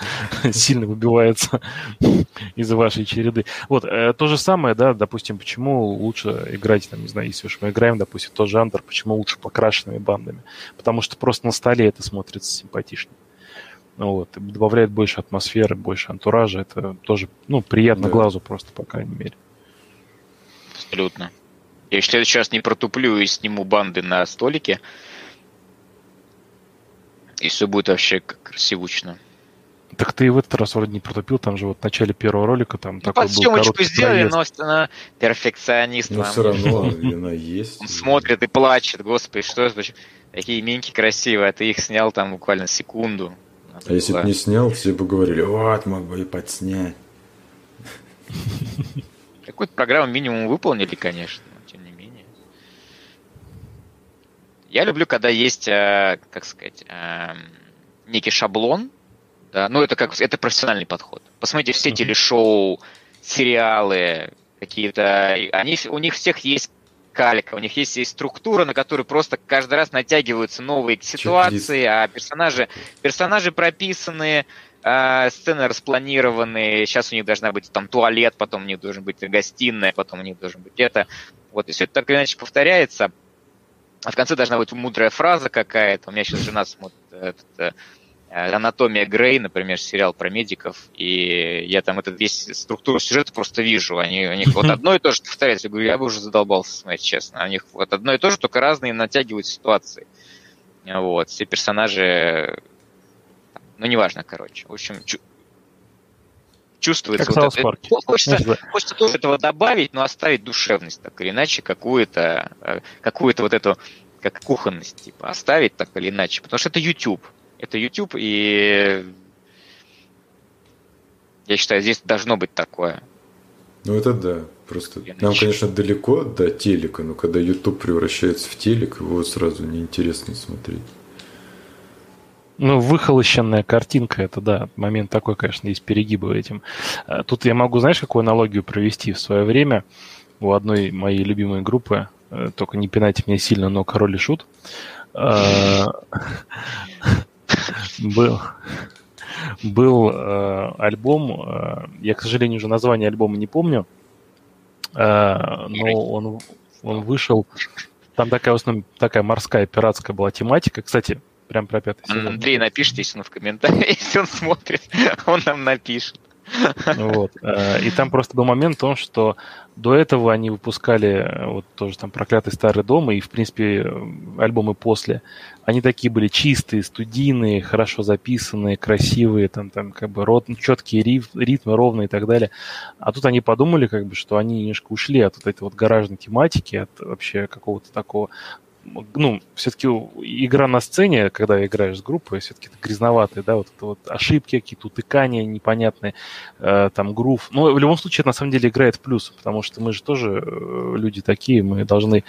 сильно выбивается из вашей череды. Вот, э, то же самое, да, допустим, почему лучше играть, там, не знаю, если уж мы играем, допустим, тот же Андер, почему лучше покрашенными бандами? Потому что просто на столе это смотрится симпатичнее. Ну, вот, добавляет больше атмосферы, больше антуража, это тоже, ну, приятно да. глазу просто, по крайней мере. Абсолютно. Я в следующий раз не протуплю и сниму банды на столике, и все будет вообще красивучно. Так ты и в этот раз вроде не протопил, там же вот в начале первого ролика там ну, такой был съемочку сделали, но она перфекционист. Но все равно она есть. Он смотрит и плачет, господи, что это, такие минки красивые, а ты их снял там буквально секунду. А если бы не снял, все бы говорили, вот, мог бы и подснять. Какую-то программу минимум выполнили, конечно. Я люблю, когда есть, э, как сказать, э, некий шаблон, да, ну это как это профессиональный подход. Посмотрите все телешоу, сериалы, какие-то, они у них всех есть калька, у них есть, есть структура, на которую просто каждый раз натягиваются новые ситуации, а персонажи, персонажи прописаны, э, сцены распланированы, сейчас у них должна быть там туалет, потом у них должен быть гостиная, потом у них должен быть это. Вот, и все это так или иначе повторяется. А в конце должна быть мудрая фраза какая-то. У меня сейчас жена смотрит этот, э, «Анатомия Грей», например, сериал про медиков, и я там этот весь структуру сюжета просто вижу. Они, у них вот одно и то же повторяется. Я говорю, я бы уже задолбался смотреть, честно. У них вот одно и то же, только разные натягивают ситуации. Вот, все персонажи, ну, неважно, короче. В общем, чувствуется. Как вот это. Хочется, хочется тоже этого добавить, но оставить душевность, так или иначе, какую-то э, какую вот эту, как кухонность, типа, оставить так или иначе. Потому что это YouTube. Это YouTube, и я считаю, здесь должно быть такое. Ну, это да. Просто я нам, конечно, далеко до телека, но когда YouTube превращается в телек, его сразу неинтересно смотреть. Ну, выхолощенная картинка, это да, момент такой, конечно, есть перегибы этим. А, тут я могу, знаешь, какую аналогию провести в свое время у одной моей любимой группы, э, только не пинайте меня сильно, но Король и Шут, а, был, был э, альбом, э, я, к сожалению, уже название альбома не помню, но он, он вышел... Там такая, в основном, такая морская пиратская была тематика. Кстати, прям про пятый сезон. Андрей напишите, если он в комментариях, если он смотрит, он нам напишет. Вот. Э, и там просто был момент в том, что до этого они выпускали э, вот тоже там «Проклятый старый дом» и, в принципе, э, альбомы после. Они такие были чистые, студийные, хорошо записанные, красивые, там, там как бы рот, четкие ритмы, ровные и так далее. А тут они подумали, как бы, что они немножко ушли от вот этой вот гаражной тематики, от вообще какого-то такого ну, все-таки игра на сцене, когда играешь с группой, все-таки это грязноватые, да, вот это вот ошибки, какие-то утыкания непонятные, э, там, грув. Но в любом случае это на самом деле играет в плюс, потому что мы же тоже э, люди такие, мы должны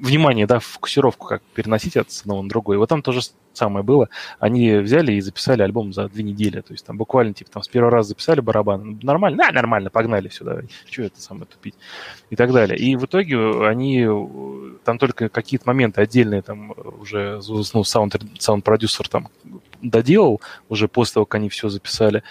внимание, да, фокусировку как переносить от одного на другое. И вот там тоже самое было. Они взяли и записали альбом за две недели. То есть там буквально, типа, там с первого раза записали барабан. Нормально? Да, нормально, погнали сюда. Чего это самое тупить? И так далее. И в итоге они там только какие-то моменты отдельные там уже ну, саунд, саунд-продюсер там доделал уже после того, как они все записали.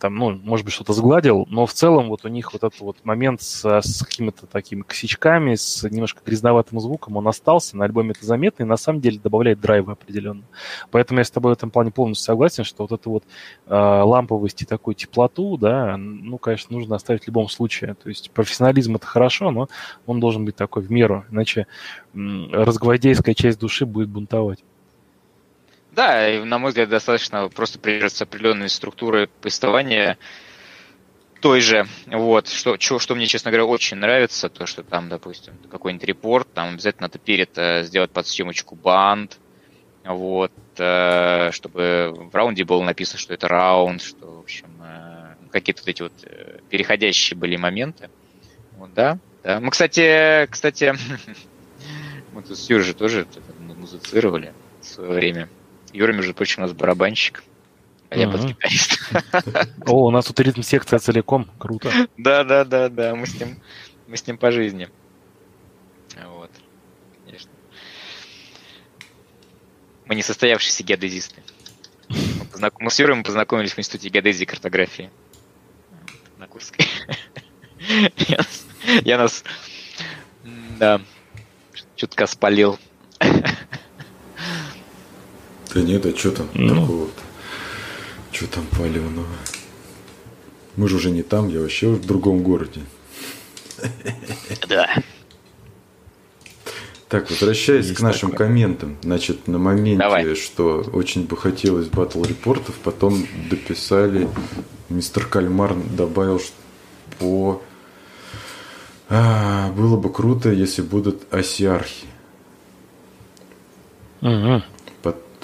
Там, ну, может быть, что-то сгладил, но в целом вот у них вот этот вот момент с, с какими-то такими косячками, с немножко грязноватым звуком, он остался, на альбоме это заметно, и на самом деле добавляет драйва определенно. Поэтому я с тобой в этом плане полностью согласен, что вот эту вот э, ламповость и такую теплоту, да, ну, конечно, нужно оставить в любом случае. То есть профессионализм это хорошо, но он должен быть такой в меру, иначе разгвардейская часть души будет бунтовать. Да, и, на мой взгляд, достаточно просто придерживаться определенной структуры повествования той же. Вот, что, что, что мне, честно говоря, очень нравится, то, что там, допустим, какой-нибудь репорт, там обязательно надо перед э, сделать под съемочку банд, вот, э, чтобы в раунде было написано, что это раунд, что, в общем, э, какие-то вот эти вот э, переходящие были моменты. Вот, да, да. Мы, кстати, кстати, мы тут с Юрой же тоже музицировали в свое время. Юра, между прочим, у нас барабанщик. А я бас-гитарист. О, у нас тут ритм-секция целиком. Круто. Да, да, да, да. Мы с ним, мы с ним по жизни. Вот. Конечно. Мы не состоявшиеся геодезисты. Мы, с Юрой мы познакомились в институте геодезии и картографии. На Курской. я нас, да, чутка спалил. Да нет, а что там ну. такого-то? Что там паленого? Мы же уже не там, я вообще в другом городе. Да. Так, возвращаясь Есть к нашим такое. комментам, значит, на моменте, Давай. что очень бы хотелось батл репортов, потом дописали, мистер Кальмар добавил, что по... А, было бы круто, если будут осиархи. Угу.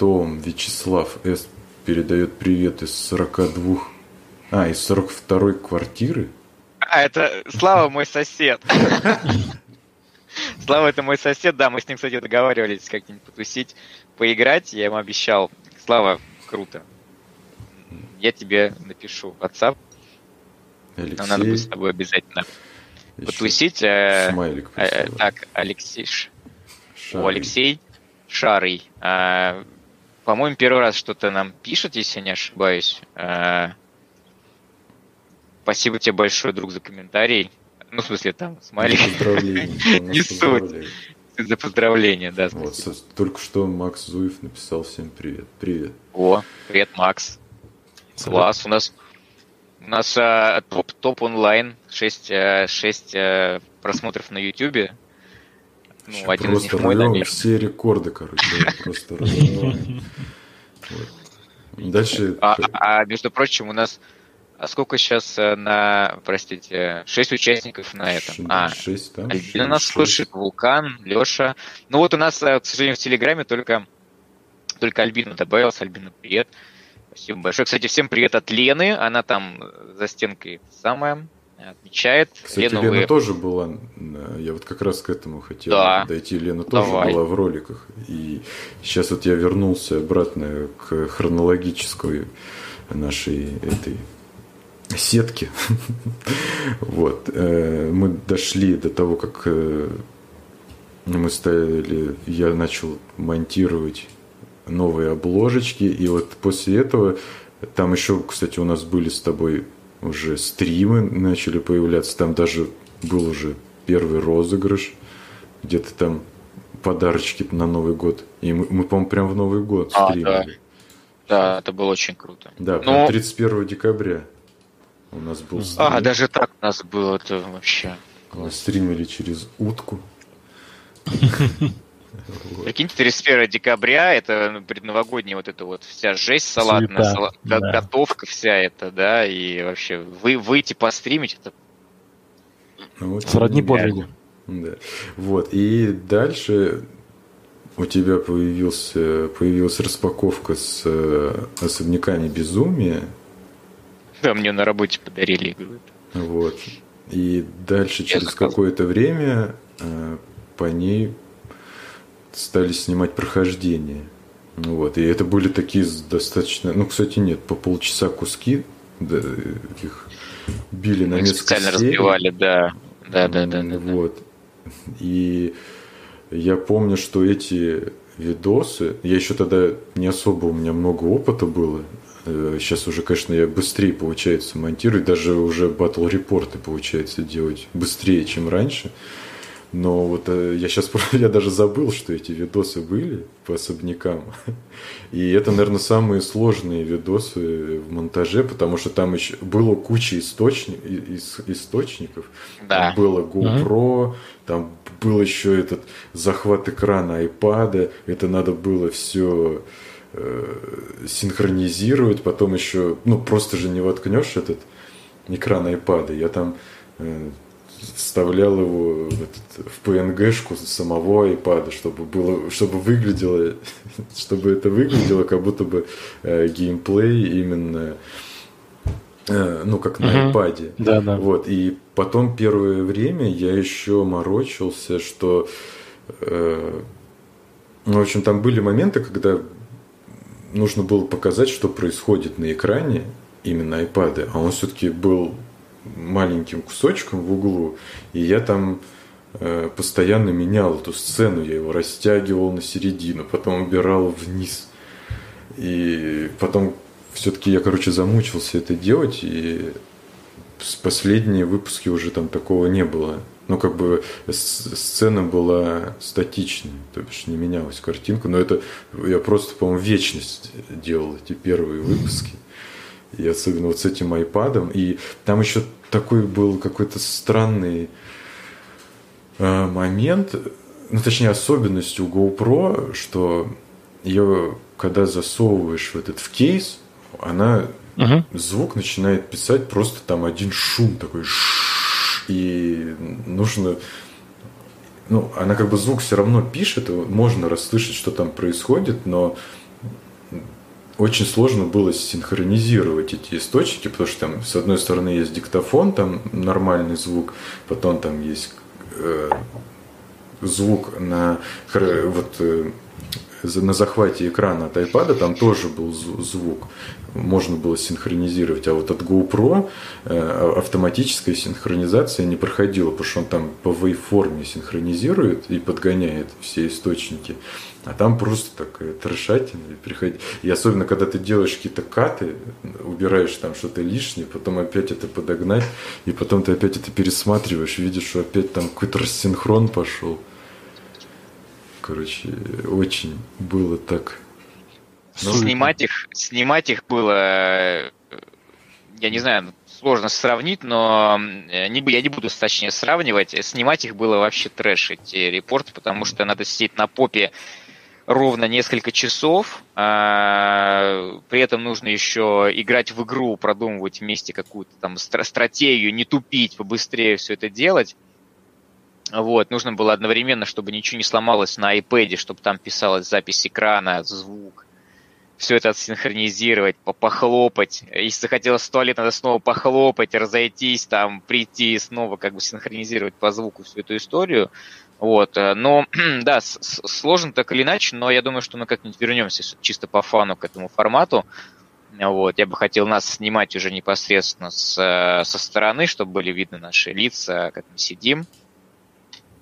Потом Вячеслав С. передает привет из 42... А, из 42 квартиры? А, это Слава мой сосед. Слава это мой сосед, да, мы с ним, кстати, договаривались как-нибудь потусить, поиграть, я ему обещал. Слава, круто. Я тебе напишу WhatsApp. Алексей. Нам надо будет с тобой обязательно Еще потусить. Э, смайлик э, так, Алексей. Шарый. О, Алексей Шарый. Э, по-моему, первый раз что-то нам пишет, если я не ошибаюсь. Э, спасибо тебе большое, друг, за комментарий. Ну, в смысле, там, смайлик. Не суть. За поздравление, да. Вот, только что Макс Зуев написал всем привет. Привет. О, привет, Макс. Класс. У нас у нас а, топ, топ онлайн, 6, 6 а, просмотров на Ютубе. Ну, один из них мой, наверное. Все рекорды, короче, просто Дальше... А, а, между прочим, у нас... А сколько сейчас э, на, простите, шесть участников на этом? А, шесть, да? Альбина нас слушает, Вулкан, Леша. Ну вот у нас, э, к сожалению, в Телеграме только, только Альбина добавилась. Альбина, привет. Спасибо большое. Кстати, всем привет от Лены. Она там за стенкой самая отмечает. Кстати, Лена, Лена вы... тоже была, я вот как раз к этому хотел да. дойти. Лена тоже Давай. была в роликах. И сейчас вот я вернулся обратно к хронологической нашей этой сетки. вот. Э, мы дошли до того, как э, мы ставили, я начал монтировать новые обложечки. И вот после этого, там еще, кстати, у нас были с тобой уже стримы начали появляться, там даже был уже первый розыгрыш, где-то там подарочки на Новый год. И мы, мы по-моему, прям в Новый год а, Да. да, это было очень круто. Да, Но... 31 декабря у нас был стрим. А, даже так у нас было, это вообще Мы стримили через утку. Прикиньте, 31 декабря, это ну, предновогодняя вот эта вот вся жесть салатная, салат, да. готовка вся эта, да, и вообще вы, выйти постримить, это... Ну, вот Сродни подвигу. Да. Вот, и дальше у тебя появился, появилась распаковка с э, особняками безумия. Да, мне на работе подарили игру. Вот. И дальше, Я через какое-то время, э, по ней стали снимать прохождение. Вот. И это были такие достаточно... Ну, кстати, нет, по полчаса куски, да, их били на несколько специально серий. разбивали, да. Да, да, да, да. Вот. И я помню, что эти видосы, я еще тогда не особо у меня много опыта было. Сейчас э, уже, конечно, я быстрее, получается, монтирую, даже уже батл репорты, получается, делать быстрее, чем раньше. Но вот э, я сейчас я даже забыл, что эти видосы были по особнякам. И это, наверное, самые сложные видосы в монтаже, потому что там еще было куча источник, источников. Да. Там было GoPro, mm-hmm. там был еще этот захват экрана iPad. Это надо было все э, синхронизировать. Потом еще, ну просто же не воткнешь этот экран iPad. Я там э, вставлял его в, этот, в PNG-шку самого iPad, чтобы было, чтобы выглядело, чтобы это выглядело, как будто бы э, геймплей именно э, ну, как на uh-huh. iPad. Да, да. Вот. И потом первое время я еще морочился, что э, ну, в общем, там были моменты, когда нужно было показать, что происходит на экране именно iPad, а он все-таки был маленьким кусочком в углу, и я там э, постоянно менял эту сцену, я его растягивал на середину, потом убирал вниз. И потом все-таки я, короче, замучился это делать, и с последние выпуски уже там такого не было. Ну, как бы сцена была статичной, то бишь не менялась картинка, но это я просто, по-моему, вечность делал эти первые выпуски и особенно вот с этим айпадом. И там еще такой был какой-то странный э, момент, ну точнее особенность у GoPro, что ее когда засовываешь в этот в кейс, она uh звук начинает писать просто там один шум такой и нужно ну, она как бы звук все равно пишет, можно расслышать, что там происходит, но очень сложно было синхронизировать эти источники, потому что там с одной стороны есть диктофон, там нормальный звук, потом там есть э, звук на вот э, на захвате экрана от iPad там тоже был звук, можно было синхронизировать, а вот от GoPro э, автоматическая синхронизация не проходила, потому что он там по waveform синхронизирует и подгоняет все источники. А там просто такая трешатина. И, и особенно, когда ты делаешь какие-то каты, убираешь там что-то лишнее, потом опять это подогнать, и потом ты опять это пересматриваешь, видишь, что опять там какой-то рассинхрон пошел. Короче, очень было так. Но... Снимать их, снимать их было, я не знаю, сложно сравнить, но не, я не буду точнее сравнивать. Снимать их было вообще трэш, эти репорты, потому что надо сидеть на попе ровно несколько часов. А, при этом нужно еще играть в игру, продумывать вместе какую-то там стратегию, не тупить, побыстрее все это делать. Вот, нужно было одновременно, чтобы ничего не сломалось на iPad, чтобы там писалась запись экрана, звук. Все это синхронизировать, похлопать. Если захотелось в туалет, надо снова похлопать, разойтись, там, прийти, снова как бы синхронизировать по звуку всю эту историю. Вот, э, но, да, сложно так или иначе, но я думаю, что мы как-нибудь вернемся чисто по фану к этому формату. Вот, я бы хотел нас снимать уже непосредственно с, э, со стороны, чтобы были видны наши лица, как мы сидим.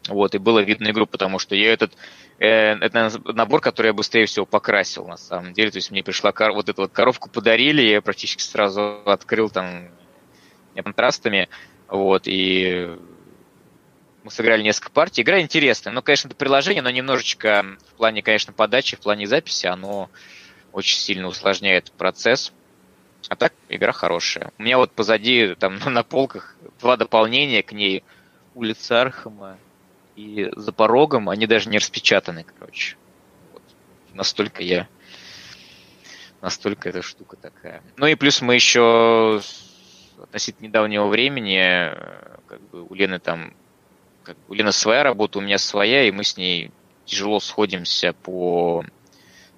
Вот, и было видно игру, потому что я этот э, это набор, который я быстрее всего покрасил, на самом деле. То есть мне пришла кор... вот эту вот коровку подарили, я практически сразу открыл там контрастами, вот, и мы сыграли несколько партий. Игра интересная, но, конечно, это приложение, но немножечко в плане, конечно, подачи, в плане записи, оно очень сильно усложняет процесс. А так, игра хорошая. У меня вот позади, там, на полках два дополнения к ней. Улица Архама и за порогом. Они даже не распечатаны, короче. Вот. Настолько я... Настолько эта штука такая. Ну и плюс мы еще относительно недавнего времени, э, как бы у Лены там, как у Лены своя работа, у меня своя, и мы с ней тяжело сходимся по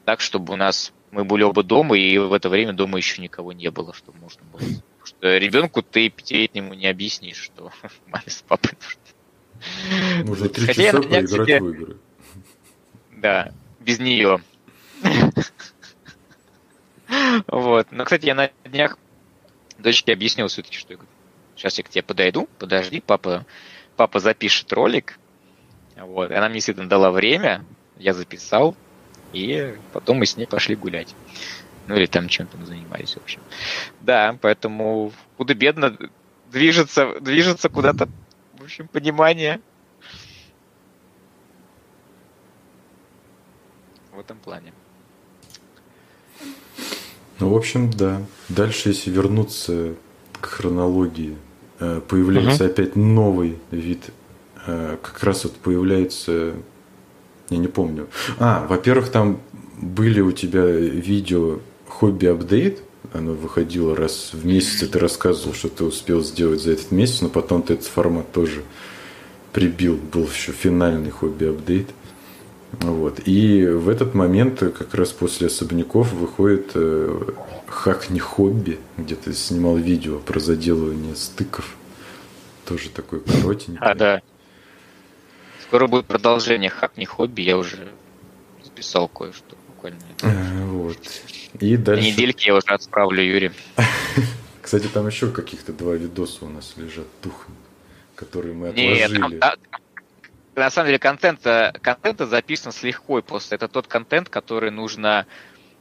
так, чтобы у нас мы были оба дома, и в это время дома еще никого не было, чтобы можно было. Потому что ребенку ты пятилетнему не объяснишь, что маме с папой нужно. Нужно три часа поиграть себе... в игры. Да, без нее. Вот. Но, кстати, я на днях дочке объяснил все-таки, что я говорю, сейчас я к тебе подойду, подожди, папа, папа запишет ролик. Вот. Она мне действительно дала время, я записал, и потом мы с ней пошли гулять. Ну или там чем-то мы занимались, в общем. Да, поэтому худо-бедно движется, движется куда-то, в общем, понимание. В этом плане. Ну, в общем, да. Дальше, если вернуться к хронологии, появляется угу. опять новый вид. Э, как раз вот появляется я не помню. А, во-первых, там были у тебя видео хобби-апдейт, оно выходило раз в месяц, и ты рассказывал, что ты успел сделать за этот месяц, но потом ты этот формат тоже прибил, был еще финальный хобби-апдейт. Вот. И в этот момент, как раз после особняков, выходит э, хак не хобби, где ты снимал видео про заделывание стыков. Тоже такой коротенький. А, да. Скоро будет продолжение «Хак не хобби», я уже записал кое-что буквально. А, вот. И дальше... На недельке я уже отправлю Юре. Кстати, там еще каких-то два видоса у нас лежат тухнут, которые мы отложили. Нет, там, на самом деле контент, контент записан с легкой просто. Это тот контент, который нужно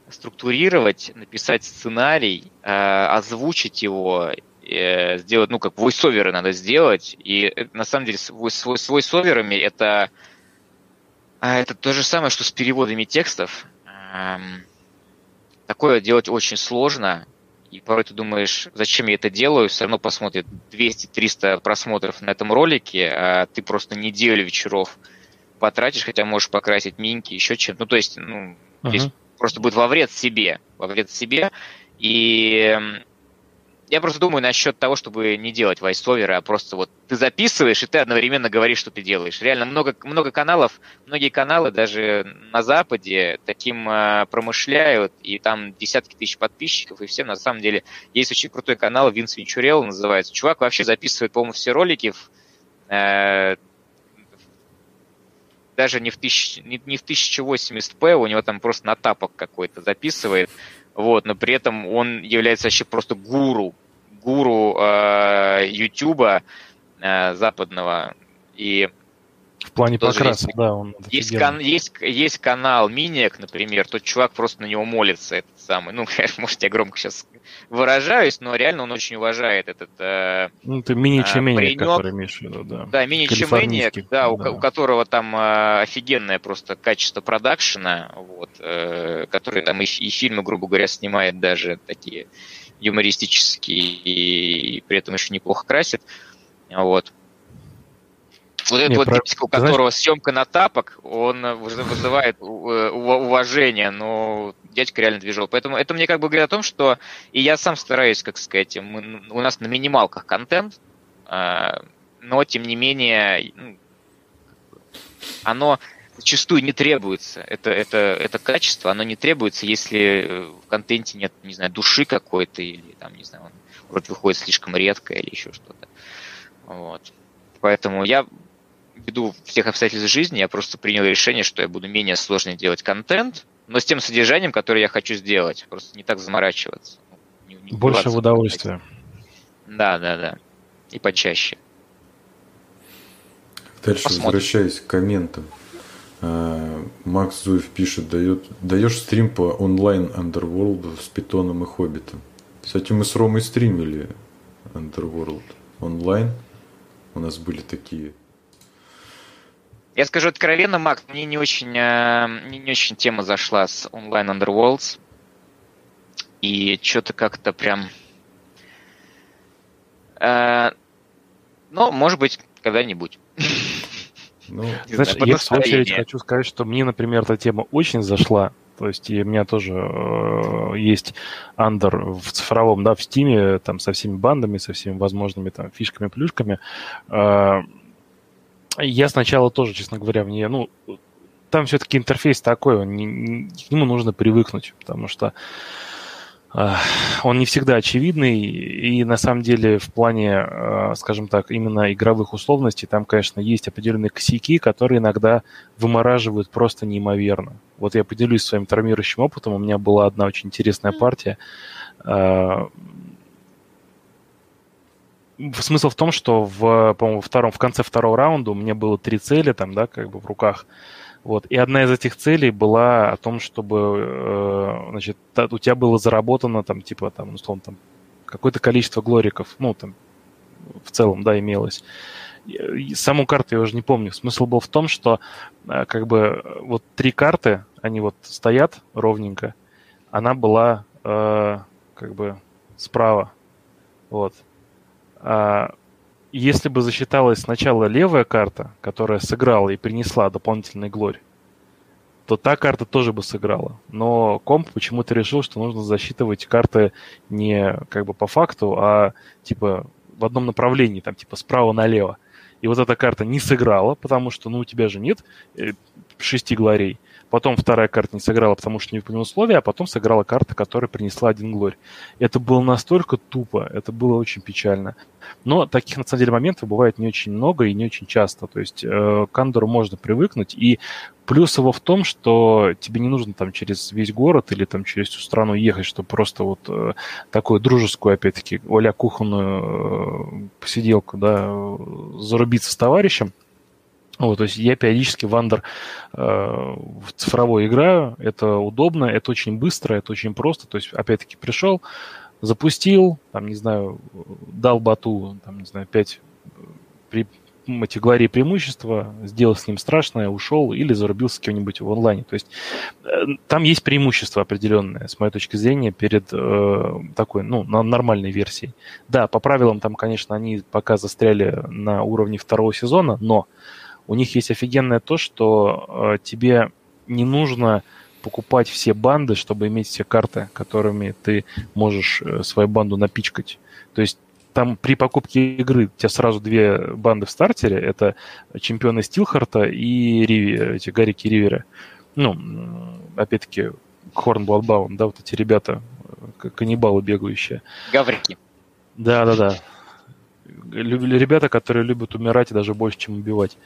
структурировать, написать сценарий, э, озвучить его э, сделать, ну, как войсоверы надо сделать. И э, на самом деле с, с, с войсоверами это, а, это то же самое, что с переводами текстов. Эм, такое делать очень сложно. И порой ты думаешь, зачем я это делаю, все равно посмотрит 200-300 просмотров на этом ролике, а ты просто неделю вечеров потратишь, хотя можешь покрасить минки, еще чем-то. Ну, то есть, ну, uh-huh. здесь просто будет во вред себе, во вред себе. И я просто думаю насчет того, чтобы не делать вайсоверы, а просто вот ты записываешь, и ты одновременно говоришь, что ты делаешь. Реально много, много каналов, многие каналы даже на Западе таким э, промышляют, и там десятки тысяч подписчиков, и все на самом деле. Есть очень крутой канал, Винс Венчурел называется. Чувак вообще записывает, по-моему, все ролики в, э, даже не в, тысяч, не, не в 1080p, у него там просто на тапок какой-то записывает. Вот, но при этом он является вообще просто гуру гуру э, Ютуба э, западного. И в плане покраса, есть, да, он есть, кан, есть, есть канал Миниак, например, тот чувак просто на него молится, этот самый. Ну, конечно, может, я громко сейчас выражаюсь, но реально он очень уважает этот э, Ну, ты мини-чемениак, э, который имеешь в виду, да. Да, мини-чемениак, да, да. У, у которого там э, офигенное просто качество продакшена, вот, э, который там и, и фильмы, грубо говоря, снимает даже такие юмористический и при этом еще неплохо красит. Вот. Вот этот вот про... дядька, у которого Знаешь... съемка на тапок, он вызывает э, уважение, но дядька реально движок. Поэтому это мне как бы говорит о том, что и я сам стараюсь, как сказать, мы, у нас на минималках контент, а, но тем не менее ну, оно зачастую не требуется. Это, это, это качество, оно не требуется, если э, в контенте нет, не знаю, души какой-то, или там, не знаю, он вроде выходит слишком редко или еще что-то. Вот. Поэтому я ввиду всех обстоятельств жизни, я просто принял решение, что я буду менее сложно делать контент, но с тем содержанием, которое я хочу сделать. Просто не так заморачиваться. Не, не Больше в удовольствие. Да, да, да. И почаще. Дальше Посмотрим. возвращаясь к комментам. А, Макс Зуев пишет, дает, даешь стрим по онлайн Underworld с Питоном и Хоббитом. Кстати, мы с Ромой стримили Underworld онлайн. У нас были такие я скажу откровенно, Мак, мне не очень, э, мне не очень тема зашла с онлайн Underworlds. И что-то как-то прям... Э, ну, может быть, когда-нибудь. Ну, Знаешь, я в свою очередь хочу сказать, что мне, например, эта тема очень зашла. То есть и у меня тоже э, есть Underhive в цифровом, да, в Steam'е, там со всеми бандами, со всеми возможными там фишками, плюшками. Э, я сначала тоже, честно говоря, мне, ну, там все-таки интерфейс такой, он не, не, к нему нужно привыкнуть, потому что э, он не всегда очевидный, и на самом деле в плане, э, скажем так, именно игровых условностей, там, конечно, есть определенные косяки, которые иногда вымораживают просто неимоверно. Вот я поделюсь своим травмирующим опытом, у меня была одна очень интересная партия, э, смысл в том, что в, по-моему, втором, в конце второго раунда у меня было три цели там, да, как бы в руках. Вот. И одна из этих целей была о том, чтобы, э, значит, у тебя было заработано там, типа, там, условно, там, какое-то количество глориков, ну, там, в целом, да, имелось. Саму карту я уже не помню. Смысл был в том, что э, как бы вот три карты, они вот стоят ровненько. Она была э, как бы справа. Вот. А, если бы засчиталась сначала левая карта, которая сыграла и принесла дополнительный глорь, то та карта тоже бы сыграла. Но комп почему-то решил, что нужно засчитывать карты не как бы по факту, а типа в одном направлении, там типа справа налево. И вот эта карта не сыграла, потому что ну у тебя же нет э, шести глорей. Потом вторая карта не сыграла, потому что не выполнил условия, а потом сыграла карта, которая принесла один глорь. Это было настолько тупо, это было очень печально. Но таких, на самом деле, моментов бывает не очень много и не очень часто. То есть э, к Андору можно привыкнуть. И плюс его в том, что тебе не нужно там через весь город или там через всю страну ехать, чтобы просто вот э, такую дружескую, опять-таки, оля кухонную э, посиделку, да, зарубиться с товарищем. Вот, то есть я периодически в Андер э, в цифровой играю. Это удобно, это очень быстро, это очень просто. То есть, опять-таки, пришел, запустил, там, не знаю, дал бату, там, не знаю, 5 при, эти глории преимущества, сделал с ним страшное, ушел или зарубился с кем-нибудь в онлайне. То есть э, там есть преимущество определенное, с моей точки зрения, перед э, такой, ну, нормальной версией. Да, по правилам там, конечно, они пока застряли на уровне второго сезона, но у них есть офигенное то, что э, тебе не нужно покупать все банды, чтобы иметь все карты, которыми ты можешь э, свою банду напичкать. То есть там при покупке игры у тебя сразу две банды в стартере. Это чемпионы Стилхарта и Риви, эти Гарики Ривера. Ну, опять-таки, Хорн Бладбаун, да, вот эти ребята, э, каннибалы бегающие. Гаврики. Да-да-да ребята, которые любят умирать даже больше, чем убивать.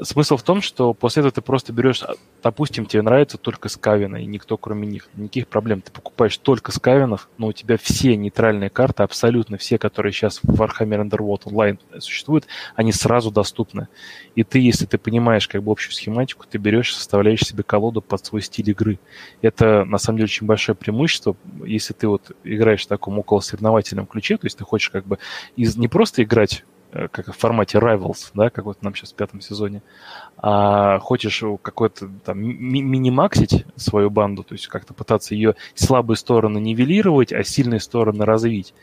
Смысл в том, что после этого ты просто берешь, допустим, тебе нравится только скавина, и никто кроме них. Никаких проблем. Ты покупаешь только скавинов, но у тебя все нейтральные карты, абсолютно все, которые сейчас в Warhammer Underworld Online существуют, они сразу доступны. И ты, если ты понимаешь как бы общую схематику, ты берешь, составляешь себе колоду под свой стиль игры. Это, на самом деле, очень большое преимущество, если ты вот играешь в таком около соревновательном ключе, то есть ты хочешь как бы из, не просто играть э, как в формате Rivals, да, как вот нам сейчас в пятом сезоне, а хочешь какой-то там ми- мини-максить свою банду, то есть как-то пытаться ее слабые стороны нивелировать, а сильные стороны развить,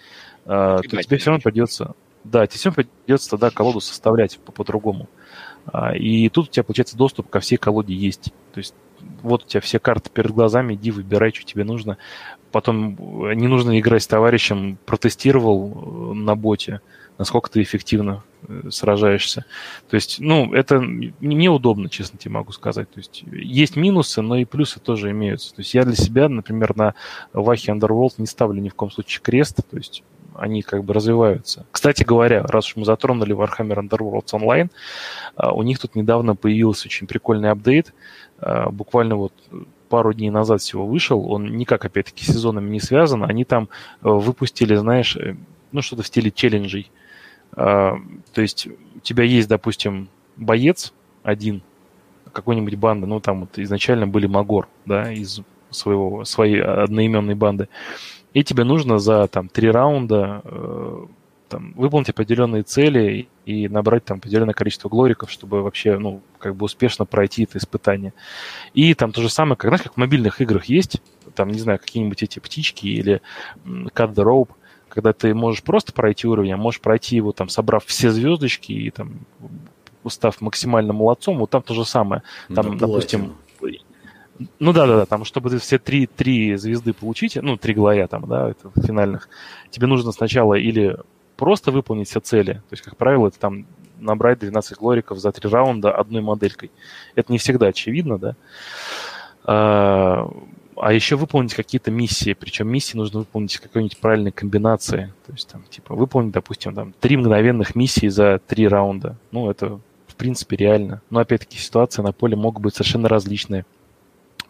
а, то тебе все равно придется, да, тебе все равно придется тогда колоду составлять по-другому. А, и тут у тебя, получается, доступ ко всей колоде есть. То есть вот у тебя все карты перед глазами, иди, выбирай, что тебе нужно. Потом э, не нужно играть с товарищем, протестировал э, на боте, насколько ты эффективно э, сражаешься. То есть, ну, это неудобно, честно тебе могу сказать. То есть, есть минусы, но и плюсы тоже имеются. То есть, я для себя, например, на Вахе Underworld не ставлю ни в коем случае крест. То есть, они как бы развиваются. Кстати говоря, раз уж мы затронули Warhammer Underworlds Online, а, у них тут недавно появился очень прикольный апдейт, а, буквально вот пару дней назад всего вышел, он никак, опять-таки, с сезонами не связан, они там э, выпустили, знаешь, э, ну, что-то в стиле челленджей. А, то есть у тебя есть, допустим, боец один, какой-нибудь банды, ну, там вот изначально были Магор, да, из своего, своей одноименной банды и тебе нужно за там три раунда э, там, выполнить определенные цели и набрать там определенное количество глориков, чтобы вообще, ну, как бы успешно пройти это испытание. И там то же самое, как, знаешь, как в мобильных играх есть, там, не знаю, какие-нибудь эти птички или cut the rope, когда ты можешь просто пройти уровень, а можешь пройти его, там, собрав все звездочки и там став максимально молодцом, вот там то же самое. Там, да, допустим, ну да, да, да, там, чтобы ты все три, три звезды получить, ну, три глая там, да, это финальных, тебе нужно сначала или просто выполнить все цели, то есть, как правило, это там набрать 12 глориков за три раунда одной моделькой. Это не всегда очевидно, да. А, еще выполнить какие-то миссии, причем миссии нужно выполнить в какой-нибудь правильной комбинации. То есть, там, типа, выполнить, допустим, там, три мгновенных миссии за три раунда. Ну, это, в принципе, реально. Но, опять-таки, ситуации на поле могут быть совершенно различные.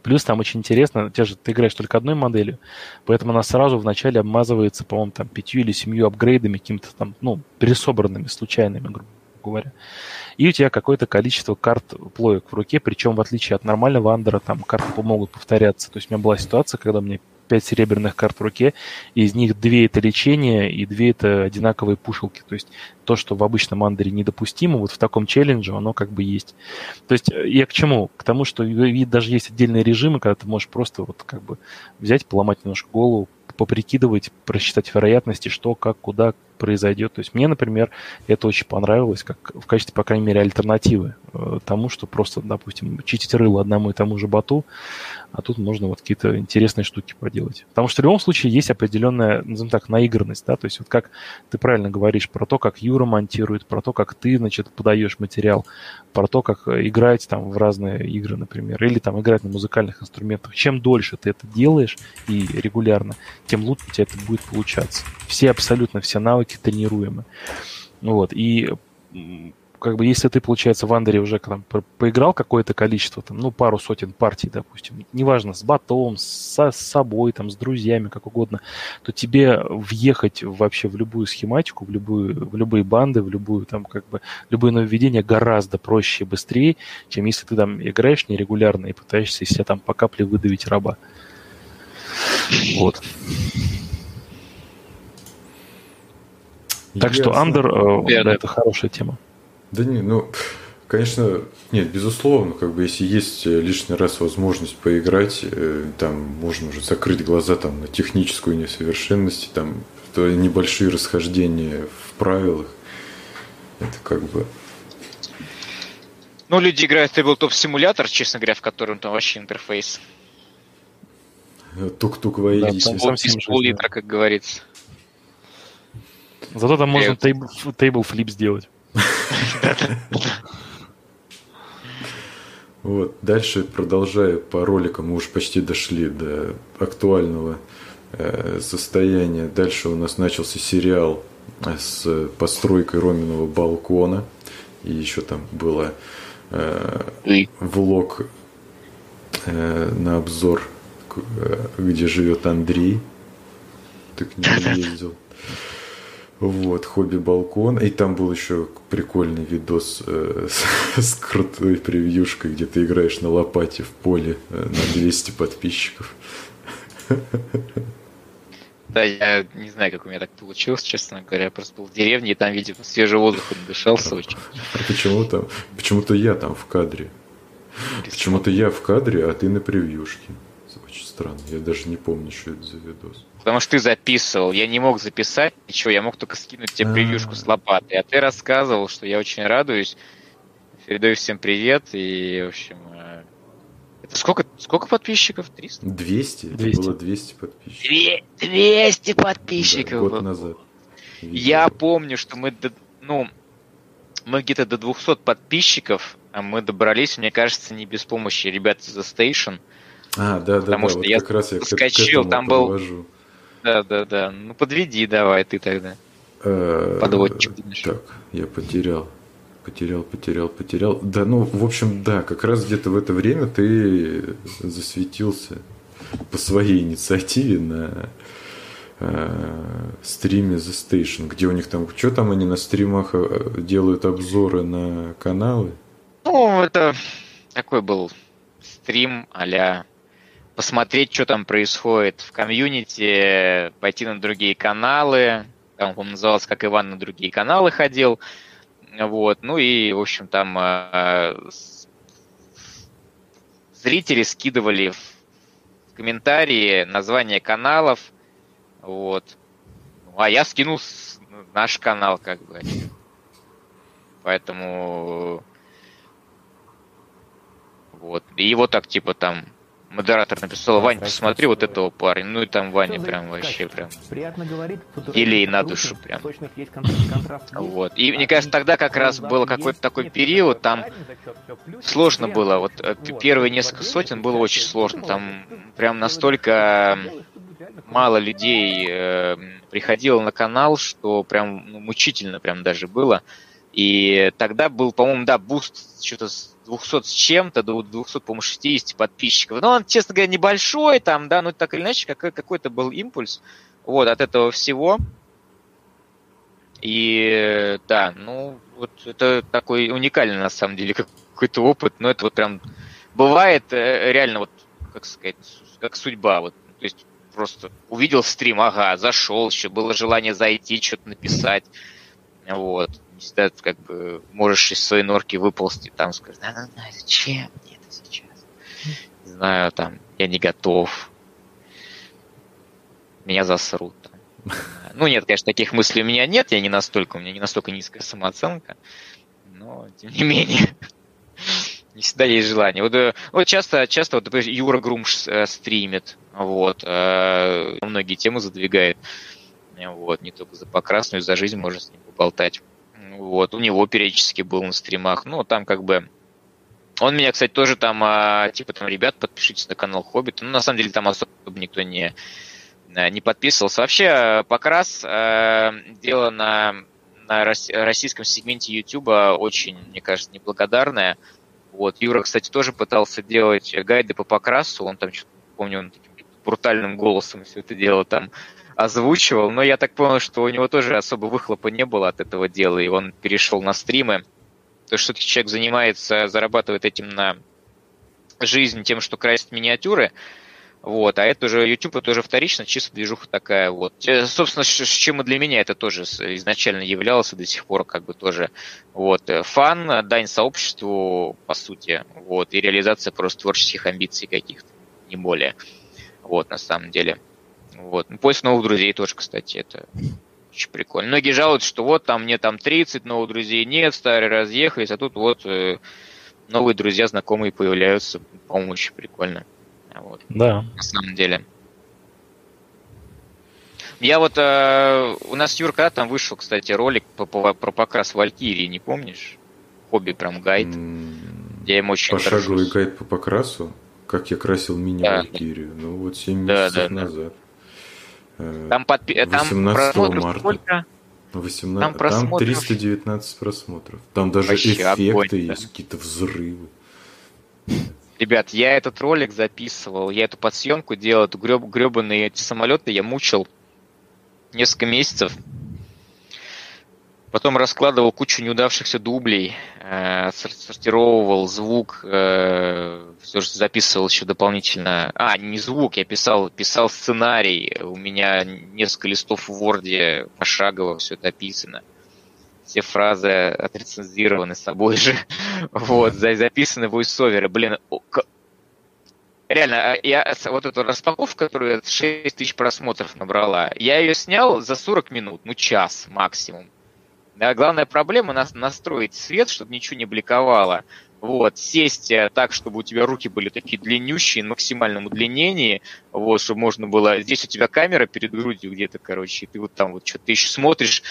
Плюс там очень интересно, те же, ты играешь только одной моделью, поэтому она сразу вначале обмазывается, по-моему, там пятью или семью апгрейдами, какими-то там, ну, пересобранными, случайными, грубо говоря. И у тебя какое-то количество карт плоек в руке, причем в отличие от нормального андера, там карты могут повторяться. То есть у меня была ситуация, когда мне пять серебряных карт в руке, и из них две это лечение, и две это одинаковые пушилки. То есть то, что в обычном андере недопустимо, вот в таком челлендже оно как бы есть. То есть э, я к чему? К тому, что даже есть отдельные режимы, когда ты можешь просто вот как бы взять, поломать немножко голову, поприкидывать, просчитать вероятности, что, как, куда, произойдет. То есть мне, например, это очень понравилось, как в качестве, по крайней мере, альтернативы э, тому, что просто, допустим, чистить рыло одному и тому же боту, а тут можно вот какие-то интересные штуки поделать. Потому что в любом случае есть определенная, назовем так, наигранность, да, то есть вот как ты правильно говоришь про то, как Юра монтирует, про то, как ты, значит, подаешь материал, про то, как играть там в разные игры, например, или там играть на музыкальных инструментах. Чем дольше ты это делаешь и регулярно, тем лучше у тебя это будет получаться. Все, абсолютно все навыки тренируемы. Вот, и как бы если ты, получается, в Андере уже там, поиграл какое-то количество, там, ну, пару сотен партий, допустим, неважно, с ботом, со, с собой, там, с друзьями, как угодно, то тебе въехать вообще в любую схематику, в, любую, в любые банды, в любую, там, как бы, любое нововведение гораздо проще и быстрее, чем если ты там играешь нерегулярно и пытаешься из себя там по капле выдавить раба. Вот. Так что Андер, э, да, это хорошая тема. Да не, ну, конечно, нет, безусловно, как бы если есть лишний раз возможность поиграть, э, там можно уже закрыть глаза там на техническую несовершенность, там то небольшие расхождения в правилах, это как бы ну, люди играют в Tabletop симулятор, честно говоря, в котором там вообще интерфейс. Тук-тук войдись. Да, из пол-литра, как говорится. Зато там можно тейбл, тейбл флип сделать. Вот. Дальше, продолжая по роликам, мы уже почти дошли до актуального э, состояния. Дальше у нас начался сериал с постройкой Роминого балкона. И еще там было э, влог э, на обзор, э, где живет Андрей. Ты к нему ездил. Вот, хобби-балкон. И там был еще прикольный видос э, с, с крутой превьюшкой, где ты играешь на лопате в поле э, на 200 подписчиков. Да, я не знаю, как у меня так получилось, честно говоря. Я просто был в деревне, и там, видимо, свежий воздух дышался очень. А почему там? Почему-то я там в кадре. Почему-то я в кадре, а ты на превьюшке. Очень странно. Я даже не помню, что это за видос. Потому что ты записывал. Я не мог записать ничего, я мог только скинуть тебе превьюшку с лопатой. А ты рассказывал, что я очень радуюсь. Передаю всем привет. И, в общем, э, это сколько, сколько подписчиков? 300? 200. 200. Это было 200 подписчиков. 200 подписчиков. Да, год было. назад. Я помню, что мы, ну, мы где-то до 200 подписчиков, а мы добрались, мне кажется, не без помощи ребят из The Station. А, да, да, потому да, что вот я как раз я скачил, там был, подвожу. Да, да, да. Ну подведи давай ты тогда. Э, Подводчик. Так, я потерял. Потерял, потерял, потерял. Да, ну, в общем, да, как раз где-то в это время ты засветился по своей инициативе на э, стриме The Station, где у них там, что там они на стримах э, делают обзоры на каналы? Ну, это такой был стрим а посмотреть, что там происходит в комьюнити, пойти на другие каналы, там он назывался как Иван на другие каналы ходил. Вот, ну и, в общем, там э, зрители скидывали в комментарии названия каналов, вот. Ну, а я скинул наш канал, как бы. Поэтому вот. И его так, типа, там, модератор написал, Вань, посмотри вот этого парня. Ну и там Ваня прям вообще прям... Приятно говорить. Или на душу прям. Вот. И мне кажется, тогда как раз был какой-то такой период, там сложно было. Вот э, первые несколько сотен было очень сложно. Там прям настолько мало людей э, приходило на канал, что прям ну, мучительно прям даже было. И тогда был, по-моему, да, буст что-то с 200 с чем-то, до 200, по-моему, 60 подписчиков. Но он, честно говоря, небольшой там, да, но так или иначе, какой- какой-то был импульс вот от этого всего. И да, ну, вот это такой уникальный, на самом деле, какой-то опыт, но это вот прям бывает э, реально вот, как сказать, как судьба, вот, то есть просто увидел стрим, ага, зашел, еще было желание зайти, что-то написать, вот, всегда как бы можешь из своей норки выползти, там сказать, да, да, да, зачем мне это сейчас? Не знаю, там, я не готов. Меня засрут. Там. Ну, нет, конечно, таких мыслей у меня нет, я не настолько, у меня не настолько низкая самооценка, но, тем не менее, не всегда есть желание. Вот, э, вот часто, часто вот, например, Юра Грумш э, стримит, вот, э, многие темы задвигает, вот, не только за покрасную, за жизнь можно с ним поболтать. Вот, у него периодически был на стримах. Ну, там как бы... Он меня, кстати, тоже там, а, типа, там, ребят, подпишитесь на канал Хоббит. Ну, на самом деле, там особо никто не, э, не подписывался. Вообще, покрас э, дело на, на российском сегменте YouTube очень, мне кажется, неблагодарное. Вот, Юра, кстати, тоже пытался делать гайды по покрасу. Он там, помню, он таким брутальным голосом все это дело там озвучивал, но я так понял, что у него тоже особо выхлопа не было от этого дела, и он перешел на стримы. То все-таки человек занимается, зарабатывает этим на жизнь тем, что красит миниатюры, вот, а это уже YouTube, это уже вторично, чисто движуха такая, вот. Собственно, с чем и для меня это тоже изначально являлось, и до сих пор как бы тоже, вот, фан, дань сообществу, по сути, вот, и реализация просто творческих амбиций каких-то, не более, вот, на самом деле. Вот. Ну, поиск новых друзей тоже, кстати, это очень прикольно. Многие жалуются, что вот там мне там 30 новых друзей нет, старые разъехались, а тут вот э, новые друзья, знакомые появляются. По-моему, очень прикольно. Вот. Да. На самом деле. Я вот... Э, у нас Юрка там вышел, кстати, ролик по, по, про покрас Валькирии, не помнишь? Хобби прям гайд. Mm, я им очень Пошаговый гайд по покрасу? Как я красил мини-Валькирию. Да. Ну вот 7 да, месяцев да, назад. Да. Э, там, подпи... 18 там марта. Сколько? 18... Там, там 319 просмотров. Там даже Вообще эффекты огонь, есть, да. какие-то взрывы. Ребят, я этот ролик записывал, я эту подсъемку делал, эту греб, гребаные эти самолеты я мучил несколько месяцев. Потом раскладывал кучу неудавшихся дублей, э, сортировывал звук, э, все же записывал еще дополнительно. А, не звук, я писал, писал сценарий. У меня несколько листов в Word пошагово все это описано. Все фразы отрецензированы собой же. вот, записаны войсоверы. Блин, реально, а я вот эту распаковку, которую 6 тысяч просмотров набрала, я ее снял за 40 минут, ну час максимум. Да, главная проблема нас настроить свет, чтобы ничего не бликовало. Вот, сесть э, так, чтобы у тебя руки были такие длиннющие, на максимальном удлинении, вот, чтобы можно было... Здесь у тебя камера перед грудью где-то, короче, и ты вот там вот что-то еще смотришь,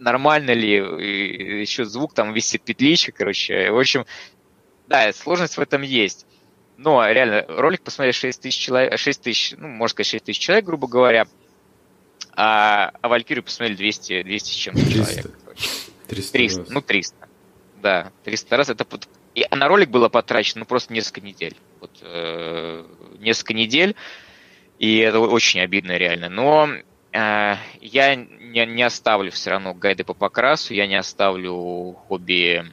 нормально ли, еще звук там висит петличка, короче. В общем, да, сложность в этом есть. Но реально, ролик посмотрели 6 тысяч человек, 6 тысяч, ну, можно сказать, 6 тысяч человек, грубо говоря, а, а Валькирию посмотрели 200, 200 с чем-то человек. 300, 300 раз. ну 300. Да, 300 раз. Это под... И на ролик было потрачено ну, просто несколько недель. Вот, э, несколько недель, и это очень обидно реально. Но э, я не, не оставлю все равно гайды по покрасу, я не оставлю хобби...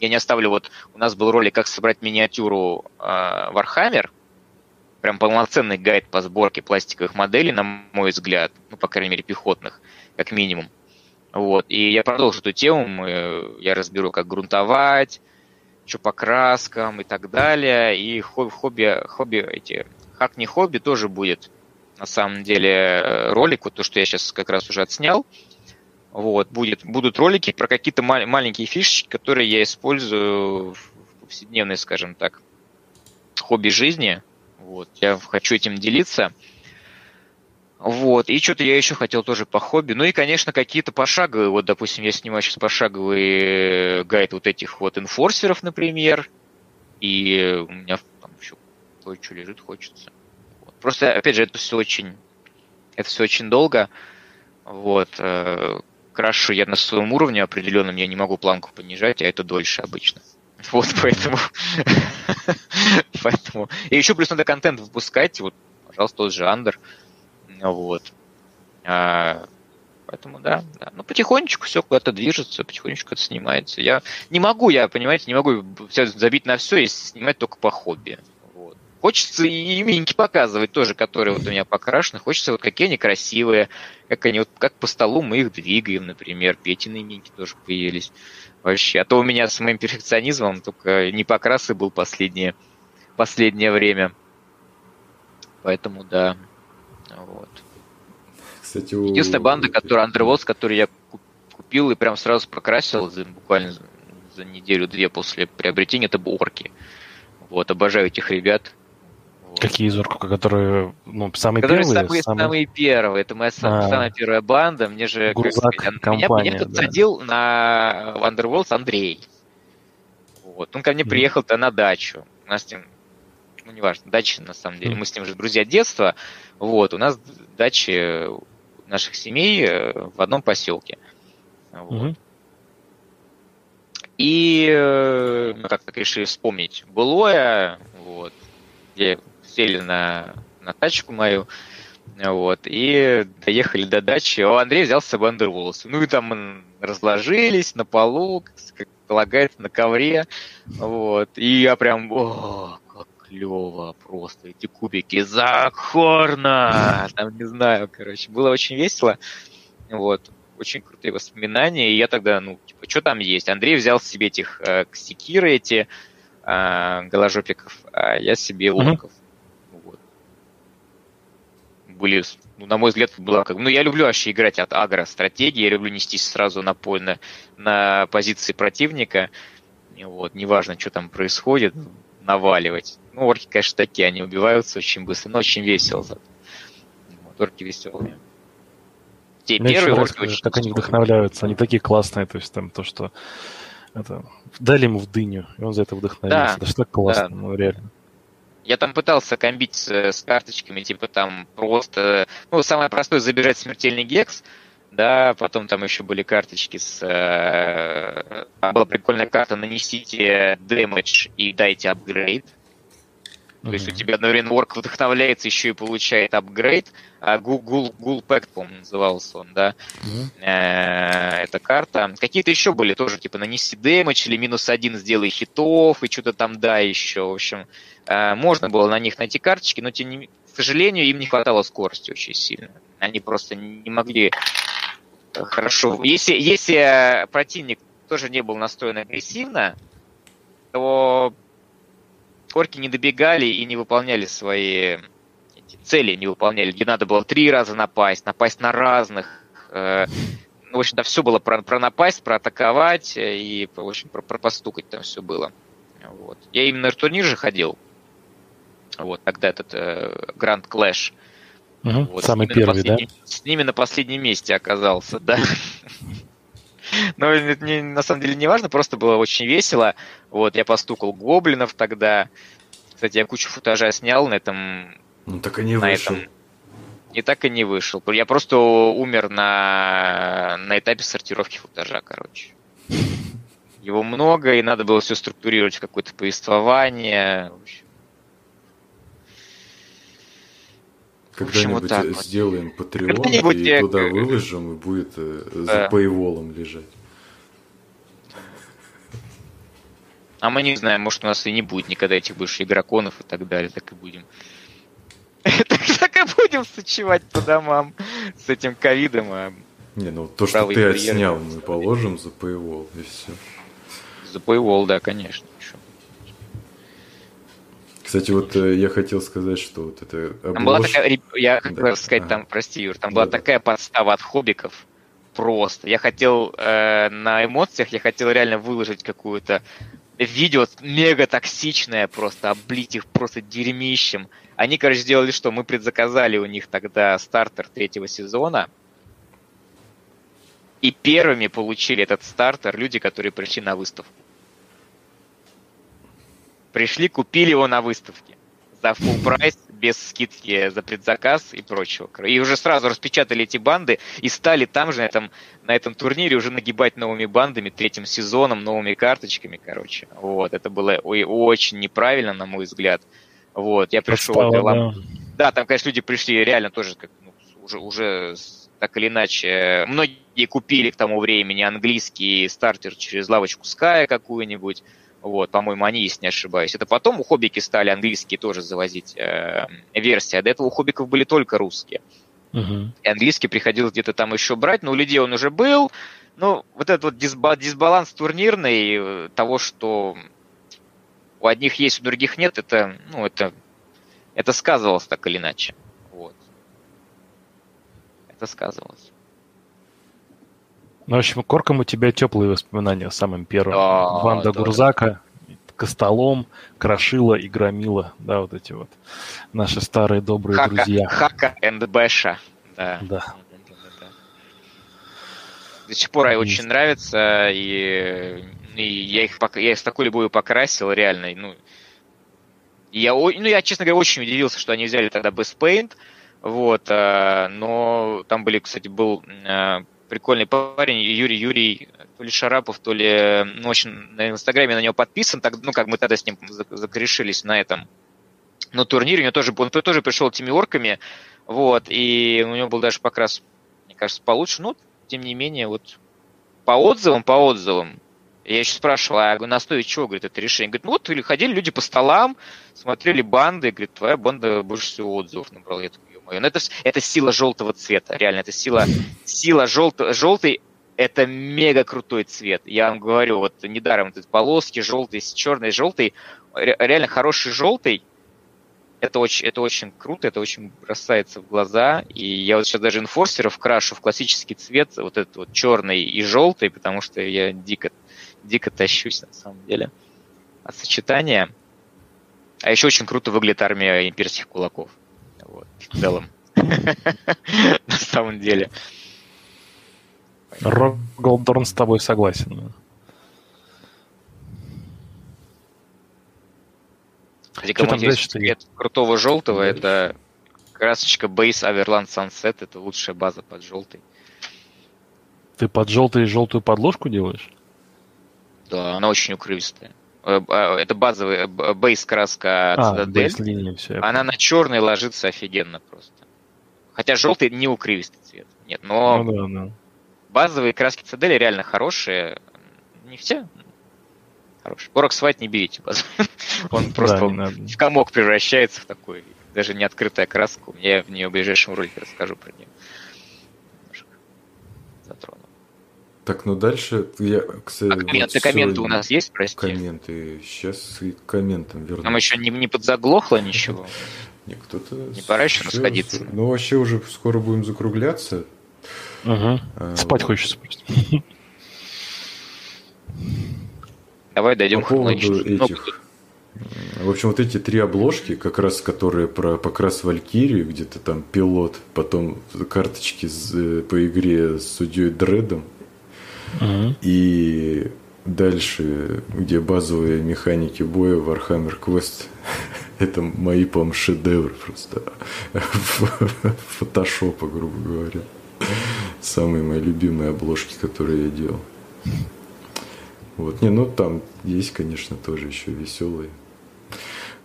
Я не оставлю вот... У нас был ролик, как собрать миниатюру э, Warhammer, прям полноценный гайд по сборке пластиковых моделей, на мой взгляд, ну, по крайней мере, пехотных, как минимум. Вот, и я продолжу эту тему, мы, я разберу, как грунтовать, что по краскам и так далее. И хобби, хобби эти, хак не хобби тоже будет на самом деле ролик, вот то, что я сейчас как раз уже отснял. Вот, будет, будут ролики про какие-то мал- маленькие фишечки, которые я использую в повседневной, скажем так, хобби жизни. Вот, я хочу этим делиться. Вот, и что-то я еще хотел тоже по хобби. Ну и, конечно, какие-то пошаговые. Вот, допустим, я снимаю сейчас пошаговый гайд вот этих вот инфорсеров, например. И у меня там еще кое-что лежит, хочется. Вот. Просто, опять же, это все очень, это все очень долго. Вот. Э, крашу я на своем уровне определенном, я не могу планку понижать, а это дольше обычно. Вот, поэтому... поэтому... И еще плюс надо контент выпускать. Вот, пожалуйста, тот же Андер. Вот. А, поэтому да, да. Ну, потихонечку все куда-то движется, потихонечку это снимается. Я не могу, я, понимаете, не могу забить на все и снимать только по хобби. Вот. Хочется и именьки показывать тоже, которые вот у меня покрашены. Хочется вот какие они красивые, как они вот как по столу мы их двигаем, например. Петины именьки тоже появились. Вообще. А то у меня с моим перфекционизмом только не покрасы был последнее, последнее время. Поэтому да, вот. Кстати, у... Единственная банда, которая Underworlds, которую я купил и прям сразу прокрасил за, буквально за неделю-две после приобретения, это орки. Вот, обожаю этих ребят. Вот. Какие из орков, которые, ну, самые которые первые? Самые, самые... самые первые. Это моя а, самая первая банда. Мне же, как сказать, компания, меня, меня подсадил да. на Underworlds Андрей. Вот. Он ко мне приехал-то на дачу. У нас с ним, ну, неважно, дача, на самом деле. Мы с ним же друзья детства. Вот, у нас дачи наших семей э, в одном поселке. Вот. Угу. И э, мы как-то решили вспомнить былое, вот, где сели на, на тачку мою, вот, и доехали до дачи. О, Андрей взял с собой андерволосы. Ну и там разложились на полу, как полагается, на ковре, вот, и я прям, о, клево просто, эти кубики, Захорна, там, не знаю, короче, было очень весело, вот, очень крутые воспоминания, и я тогда, ну, типа, что там есть? Андрей взял себе этих э, ксекиры эти, э, голожопиков, а я себе орков. Mm-hmm. Вот. Были, ну, на мой взгляд, было как... Ну, я люблю вообще играть от агро-стратегии, я люблю нестись сразу на поле, на, на позиции противника, вот, неважно, что там происходит, наваливать. Ну, орки, конечно, такие, они убиваются очень быстро, но очень весело. Вот, орки веселые. Те Мне первые орки очень Как они вдохновляются, они такие классные, то есть там то, что это, дали ему в дыню, и он за это вдохновился. Да, это что классно, да. ну реально. Я там пытался комбить с, с карточками, типа там просто, ну, самое простое забирать смертельный гекс, да, потом там еще были карточки с... Э, была прикольная карта «Нанесите дэмэдж и дайте апгрейд», то есть у тебя одновременно орк вдохновляется, еще и получает апгрейд. А Google, Google Pact, по-моему, назывался он, да. Mm-hmm. Эта карта. Какие-то еще были тоже, типа, нанеси дэмэдж или минус один сделай хитов, и что-то там, да, еще. В общем, э, можно было на них найти карточки, но, тем не к сожалению, им не хватало скорости очень сильно. Они просто не могли хорошо. Если, если противник тоже не был настроен агрессивно, то орки не добегали и не выполняли свои цели, не выполняли, где надо было три раза напасть, напасть на разных. Э, ну, в общем-то, все было про, про напасть, про атаковать и, в общем, про, про постукать там все было. Вот. Я именно на турнир же ходил. Вот, тогда этот э, Клэш. Угу, вот, самый первый, да? С ними на последнем месте оказался, да. Но не, на самом деле не важно, просто было очень весело. Вот, я постукал гоблинов тогда. Кстати, я кучу футажа снял на этом... Ну так и не вышел. Этом... И так и не вышел. Я просто умер на, на этапе сортировки футажа, короче. Его много, и надо было все структурировать в какое-то повествование. В общем, Когда-нибудь так сделаем вот. Patreon и я... туда выложим, и будет э, да. за пейволом лежать. А мы не знаем, может, у нас и не будет никогда этих бывших игроконов и так далее, так и будем. так, и будем сочевать по домам с этим ковидом. А Не, ну то, что ты отснял, мы положим за Paywall, и все. За Paywall, да, конечно. Кстати, вот э, я хотел сказать, что вот это обложь... Там была такая, я хотел да. сказать, там, прости, Юр, там да, была да. такая подстава от хоббиков, просто. Я хотел э, на эмоциях, я хотел реально выложить какую-то видео мега токсичное просто, облить их просто дерьмищем. Они, короче, сделали что? Мы предзаказали у них тогда стартер третьего сезона, и первыми получили этот стартер люди, которые пришли на выставку. Пришли, купили его на выставке за full прайс, без скидки за предзаказ и прочего. И уже сразу распечатали эти банды и стали там же, на этом, на этом турнире, уже нагибать новыми бандами, третьим сезоном, новыми карточками, короче. Вот, это было очень неправильно, на мой взгляд. Вот, я пришел... Подстава, да. да, там, конечно, люди пришли реально тоже как, ну, уже, уже так или иначе. Многие купили к тому времени английский стартер через лавочку Sky какую-нибудь. Вот, по-моему, они, если не ошибаюсь. Это потом у хоббики стали английские тоже завозить э, версии, а до этого у хоббиков были только русские. Uh-huh. И английский приходилось где-то там еще брать, но у людей он уже был. Ну, вот этот вот дисбаланс турнирный, э, того, что у одних есть, у других нет, это, ну, это, это сказывалось так или иначе. Вот. Это сказывалось. Ну, в общем, Корком у тебя теплые воспоминания самым первым. Да, Ванда да, Гурзака, Костолом, Крашила и Громила, да, вот эти вот наши старые добрые Хака, друзья. Хака and Бэша, да. Да. До сих пор Есть. очень нравится, и, и я их я их с такой любовью покрасил, реально, ну, я, ну, я, честно говоря, очень удивился, что они взяли тогда Best Paint, вот, э, но там были, кстати, был э, прикольный парень, Юрий Юрий, то ли Шарапов, то ли, ну, очень на Инстаграме на него подписан, так, ну, как мы тогда с ним закрешились на этом. Но турнире у него тоже, он тоже пришел теми орками, вот, и у него был даже покрас, мне кажется, получше, но, тем не менее, вот, по отзывам, по отзывам, я еще спрашивал, а на основе чего, говорит, это решение? Говорит, ну вот, или ходили люди по столам, смотрели банды, говорит, твоя банда больше всего отзывов набрала. Я такой, ё-моё, ну это, это сила желтого цвета, реально, это сила, сила желтого, желтый, это мега крутой цвет. Я вам говорю, вот недаром эти полоски желтые, черный, желтый, реально хороший желтый, это очень, это очень круто, это очень бросается в глаза. И я вот сейчас даже инфорсеров крашу в классический цвет, вот этот вот черный и желтый, потому что я дико, дико тащусь на самом деле от сочетания. А еще очень круто выглядит армия имперских кулаков. Вот, в целом. На самом деле. Рок Голдорн с тобой согласен. Где кому цвет крутого желтого, это красочка Base Averland Sunset, это лучшая база под желтый. Ты под желтый желтую подложку делаешь? Да, она очень укрывистая. Э, а, это базовая бейс краска а, Citadel. Все, она на черный ложится офигенно просто. Хотя желтый не укрывистый цвет. Нет, но ну, да, да базовые краски цедели реально хорошие. Не все, хорошие. Борокс White не берите Он просто в комок превращается в такой, даже не открытая краска. Я в нее в ближайшем ролике расскажу про нее. Так, ну дальше я, кстати, а комменты, вот комменты у нас есть, прости? Комменты. Сейчас и к комментам вернусь. Нам еще не, не подзаглохло ничего. Не, кто-то... Не пора еще расходиться? Ну, вообще уже скоро будем закругляться. Ага. А, Спать вот. хочется просто. Давай дойдем По поводу этих... В общем, вот эти три обложки, как раз которые про покрас Валькирию, где-то там пилот, потом карточки э, по игре с судьей Дредом, и дальше, где базовые механики боя Warhammer Quest, это мои, по-моему, шедевры просто фотошопа, грубо говоря самые мои любимые обложки, которые я делал. Вот, не, ну там есть, конечно, тоже еще веселые.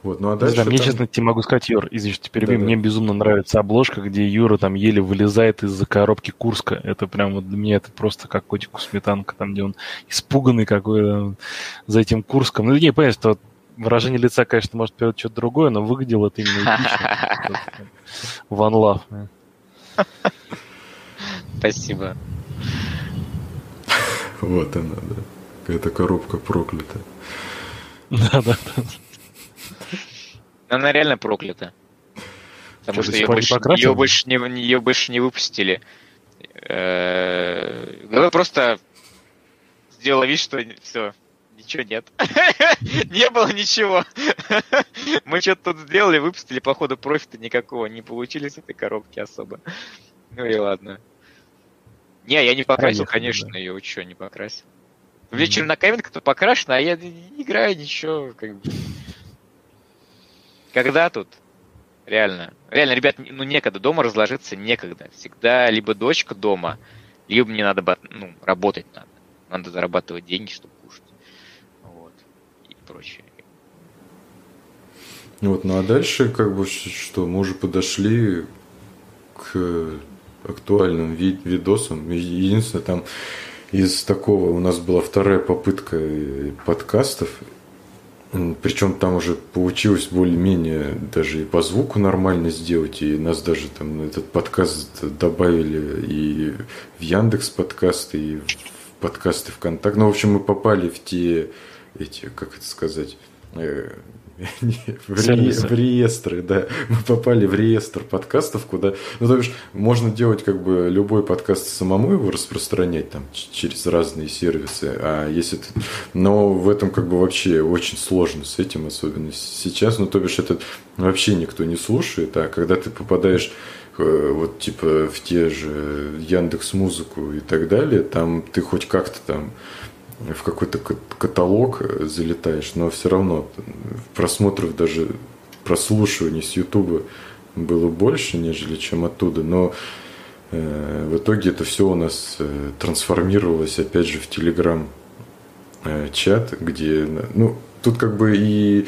Вот, ну а дальше. Да, мне там... честно тебе могу сказать, Юр, извини, что перебью, да, мне да. безумно нравится обложка, где Юра там еле вылезает из-за коробки Курска. Это прям вот для меня это просто как котику сметанка, там, где он испуганный какой за этим Курском. Ну, не, понятно, что выражение лица, конечно, может передать что-то другое, но выглядело это именно эпично. One love. Спасибо. Вот она, да. Какая-то коробка проклята. Да, да, да. Она реально проклята. Потому что, что ее, больше, ее, больше не, ее больше не выпустили. Давай просто сделала вид, что все, ничего нет. не было ничего. Мы что-то тут сделали, выпустили, походу, профита никакого не получили с этой коробки особо. Ну и ладно. Не, я не покрасил, конечно, ее, что, не покрасил. Вечером на каменка-то покрашено, а я не играю ничего, как бы. Когда тут? Реально. Реально, ребят, ну некогда. Дома разложиться некогда. Всегда либо дочка дома, либо мне надо ну, работать надо. Надо зарабатывать деньги, чтобы кушать. Вот. И прочее. Вот, ну а дальше, как бы, что, мы уже подошли к актуальным ви- видосам. Единственное, там из такого у нас была вторая попытка подкастов, причем там уже получилось более-менее даже и по звуку нормально сделать, и нас даже там этот подкаст добавили и в Яндекс подкасты, и в подкасты ВКонтакте. Ну, в общем, мы попали в те эти, как это сказать, э, в, ре, в реестры, да. Мы попали в реестр подкастов, куда... Ну, то есть, можно делать как бы любой подкаст самому его распространять там через разные сервисы, а если... Ты... Но в этом как бы вообще очень сложно с этим, особенно сейчас. Ну, то бишь, это вообще никто не слушает, а когда ты попадаешь э, вот типа в те же Яндекс Музыку и так далее, там ты хоть как-то там в какой-то каталог залетаешь, но все равно просмотров даже прослушиваний с Ютуба было больше, нежели чем оттуда. Но э, в итоге это все у нас э, трансформировалось опять же в Телеграм э, чат, где, ну, тут как бы и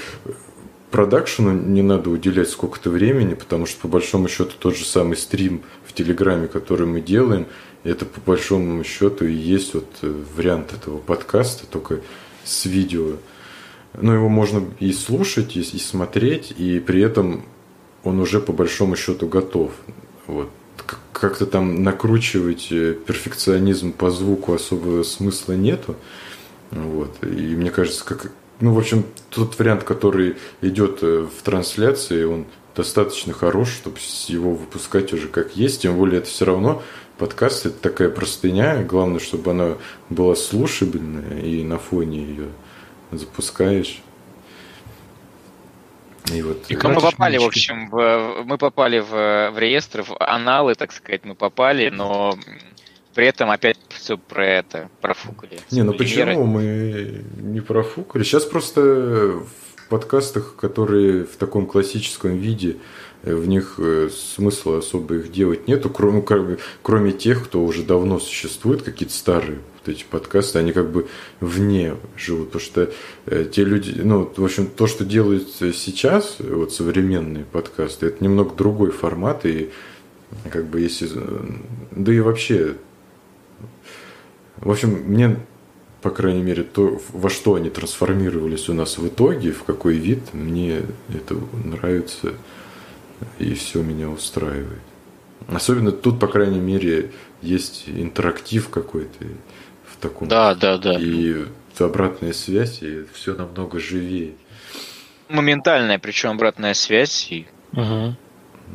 продакшену не надо уделять сколько-то времени, потому что по большому счету тот же самый стрим в Телеграме, который мы делаем, это по большому счету и есть вот э, вариант этого подкаста, только с видео. Но его можно и слушать, и, и смотреть, и при этом он уже по большому счету готов. Вот. Как-то там накручивать э, перфекционизм по звуку особого смысла нету. Вот. И мне кажется, как, ну, в общем, тот вариант, который идет э, в трансляции, он достаточно хорош, чтобы его выпускать уже как есть. Тем более это все равно подкаст это такая простыня, главное, чтобы она была слушабельная, и на фоне ее запускаешь. И, вот, и мы попали, в общем, в, мы попали в, в реестр, в аналы, так сказать, мы попали, но при этом опять все про это, профукали. Не, ну почему мы не профукали? Сейчас просто в подкастах, которые в таком классическом виде, в них э, смысла особо их делать нету, кроме, как кроме тех, кто уже давно существует, какие-то старые вот эти подкасты, они как бы вне живут, потому что э, те люди, ну, в общем, то, что делают сейчас, вот современные подкасты, это немного другой формат, и как бы если, да и вообще, в общем, мне по крайней мере, то, во что они трансформировались у нас в итоге, в какой вид, мне это нравится и все меня устраивает. Особенно тут, по крайней мере, есть интерактив какой-то в таком. Да, да, да. И обратная связь, и все намного живее. Моментальная, причем обратная связь. И... Угу.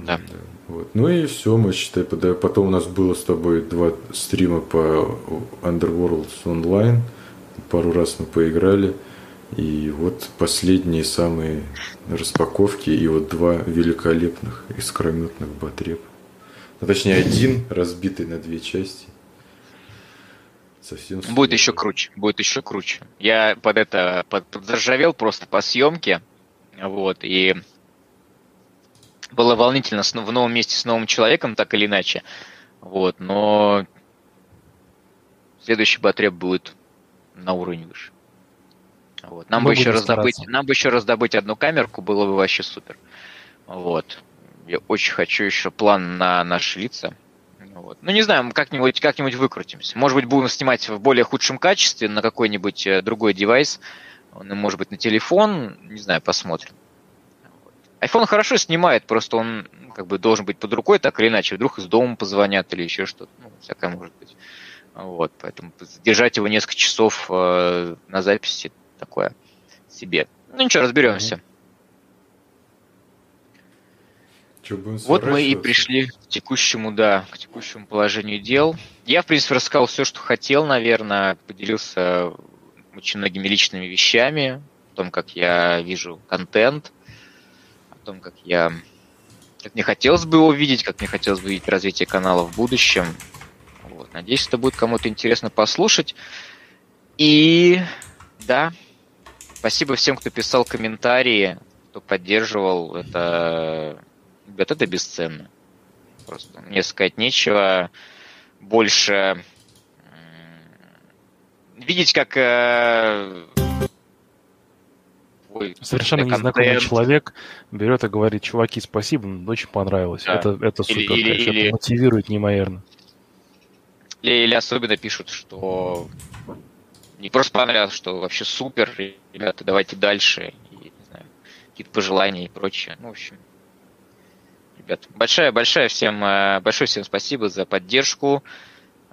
Да. да. Вот. Ну и все, мы считай, потом у нас было с тобой два стрима по Underworlds Online. Пару раз мы поиграли. И вот последние самые распаковки и вот два великолепных искрометных батреп. Ну, точнее, один разбитый на две части. Совсем будет еще круче, будет еще круче. Я под это под, подзаржавел просто по съемке. Вот, и было волнительно в новом месте с новым человеком, так или иначе. Вот, но следующий батреп будет на уровень выше. Вот. Нам, бы еще раздобыть, нам бы еще раздобыть одну камерку, было бы вообще супер. Вот. Я очень хочу еще план на наши лица. Вот. Ну, не знаю, как-нибудь как выкрутимся. Может быть, будем снимать в более худшем качестве на какой-нибудь э, другой девайс. Может быть, на телефон. Не знаю, посмотрим. iPhone хорошо снимает, просто он ну, как бы должен быть под рукой, так или иначе. Вдруг из дома позвонят или еще что-то. Ну, всякое может быть. Вот, поэтому держать его несколько часов э, на записи такое себе. Ну ничего, разберемся. вот мы и пришли к текущему, да, к текущему положению дел. Я, в принципе, рассказал все, что хотел, наверное, поделился очень многими личными вещами, о том, как я вижу контент, о том, как я как мне хотелось бы его видеть, как мне хотелось бы видеть развитие канала в будущем. Вот. Надеюсь, это будет кому-то интересно послушать. И да, спасибо всем, кто писал комментарии, кто поддерживал. Это, ребят, это бесценно. Просто мне сказать нечего. Больше видеть, как э, твой Совершенно незнакомый контент. человек берет и говорит, чуваки, спасибо, очень понравилось. Да. Это, это супер, или, конечно, или, мотивирует неимоверно. Или, или особенно пишут, что не просто понравилось, что вообще супер, ребята, давайте дальше, и, не знаю, какие-то пожелания и прочее. Ну, в общем, ребят, большое, большое всем, э, большое всем спасибо за поддержку.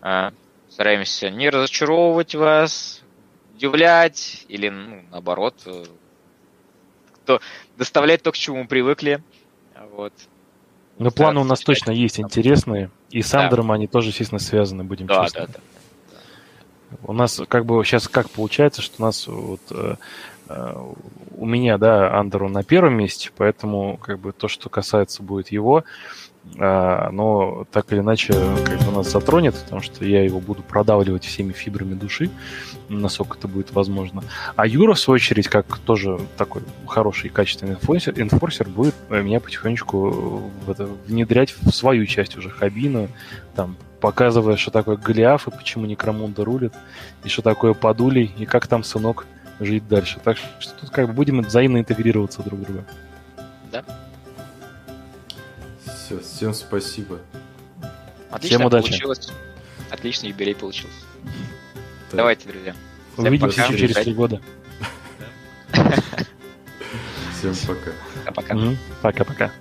Э, стараемся не разочаровывать вас, удивлять или, ну, наоборот, э, то доставлять то, к чему мы привыкли. Вот. Но планы у нас точно есть интересные. И с Андером да. они тоже, естественно, связаны, будем да, честны. Да, да. У нас как бы сейчас как получается, что у нас вот э, э, у меня, да, Андеру на первом месте, поэтому как бы то, что касается будет его, а, но так или иначе как бы нас затронет, потому что я его буду продавливать всеми фибрами души, насколько это будет возможно. А Юра, в свою очередь, как тоже такой хороший и качественный инфорсер, инфорсер будет меня потихонечку в это, внедрять в свою часть уже хабину, там, показывая, что такое Голиаф и почему Некромунда рулит, и что такое Подулей, и как там сынок жить дальше. Так что тут как бы будем взаимно интегрироваться друг в друга. Да. Все, всем спасибо. Отлично Всем удачи. получилось. Отличный юбилей получился. Да. Давайте, друзья. Всем Увидимся пока. через три года. Всем пока. Пока-пока. Пока-пока.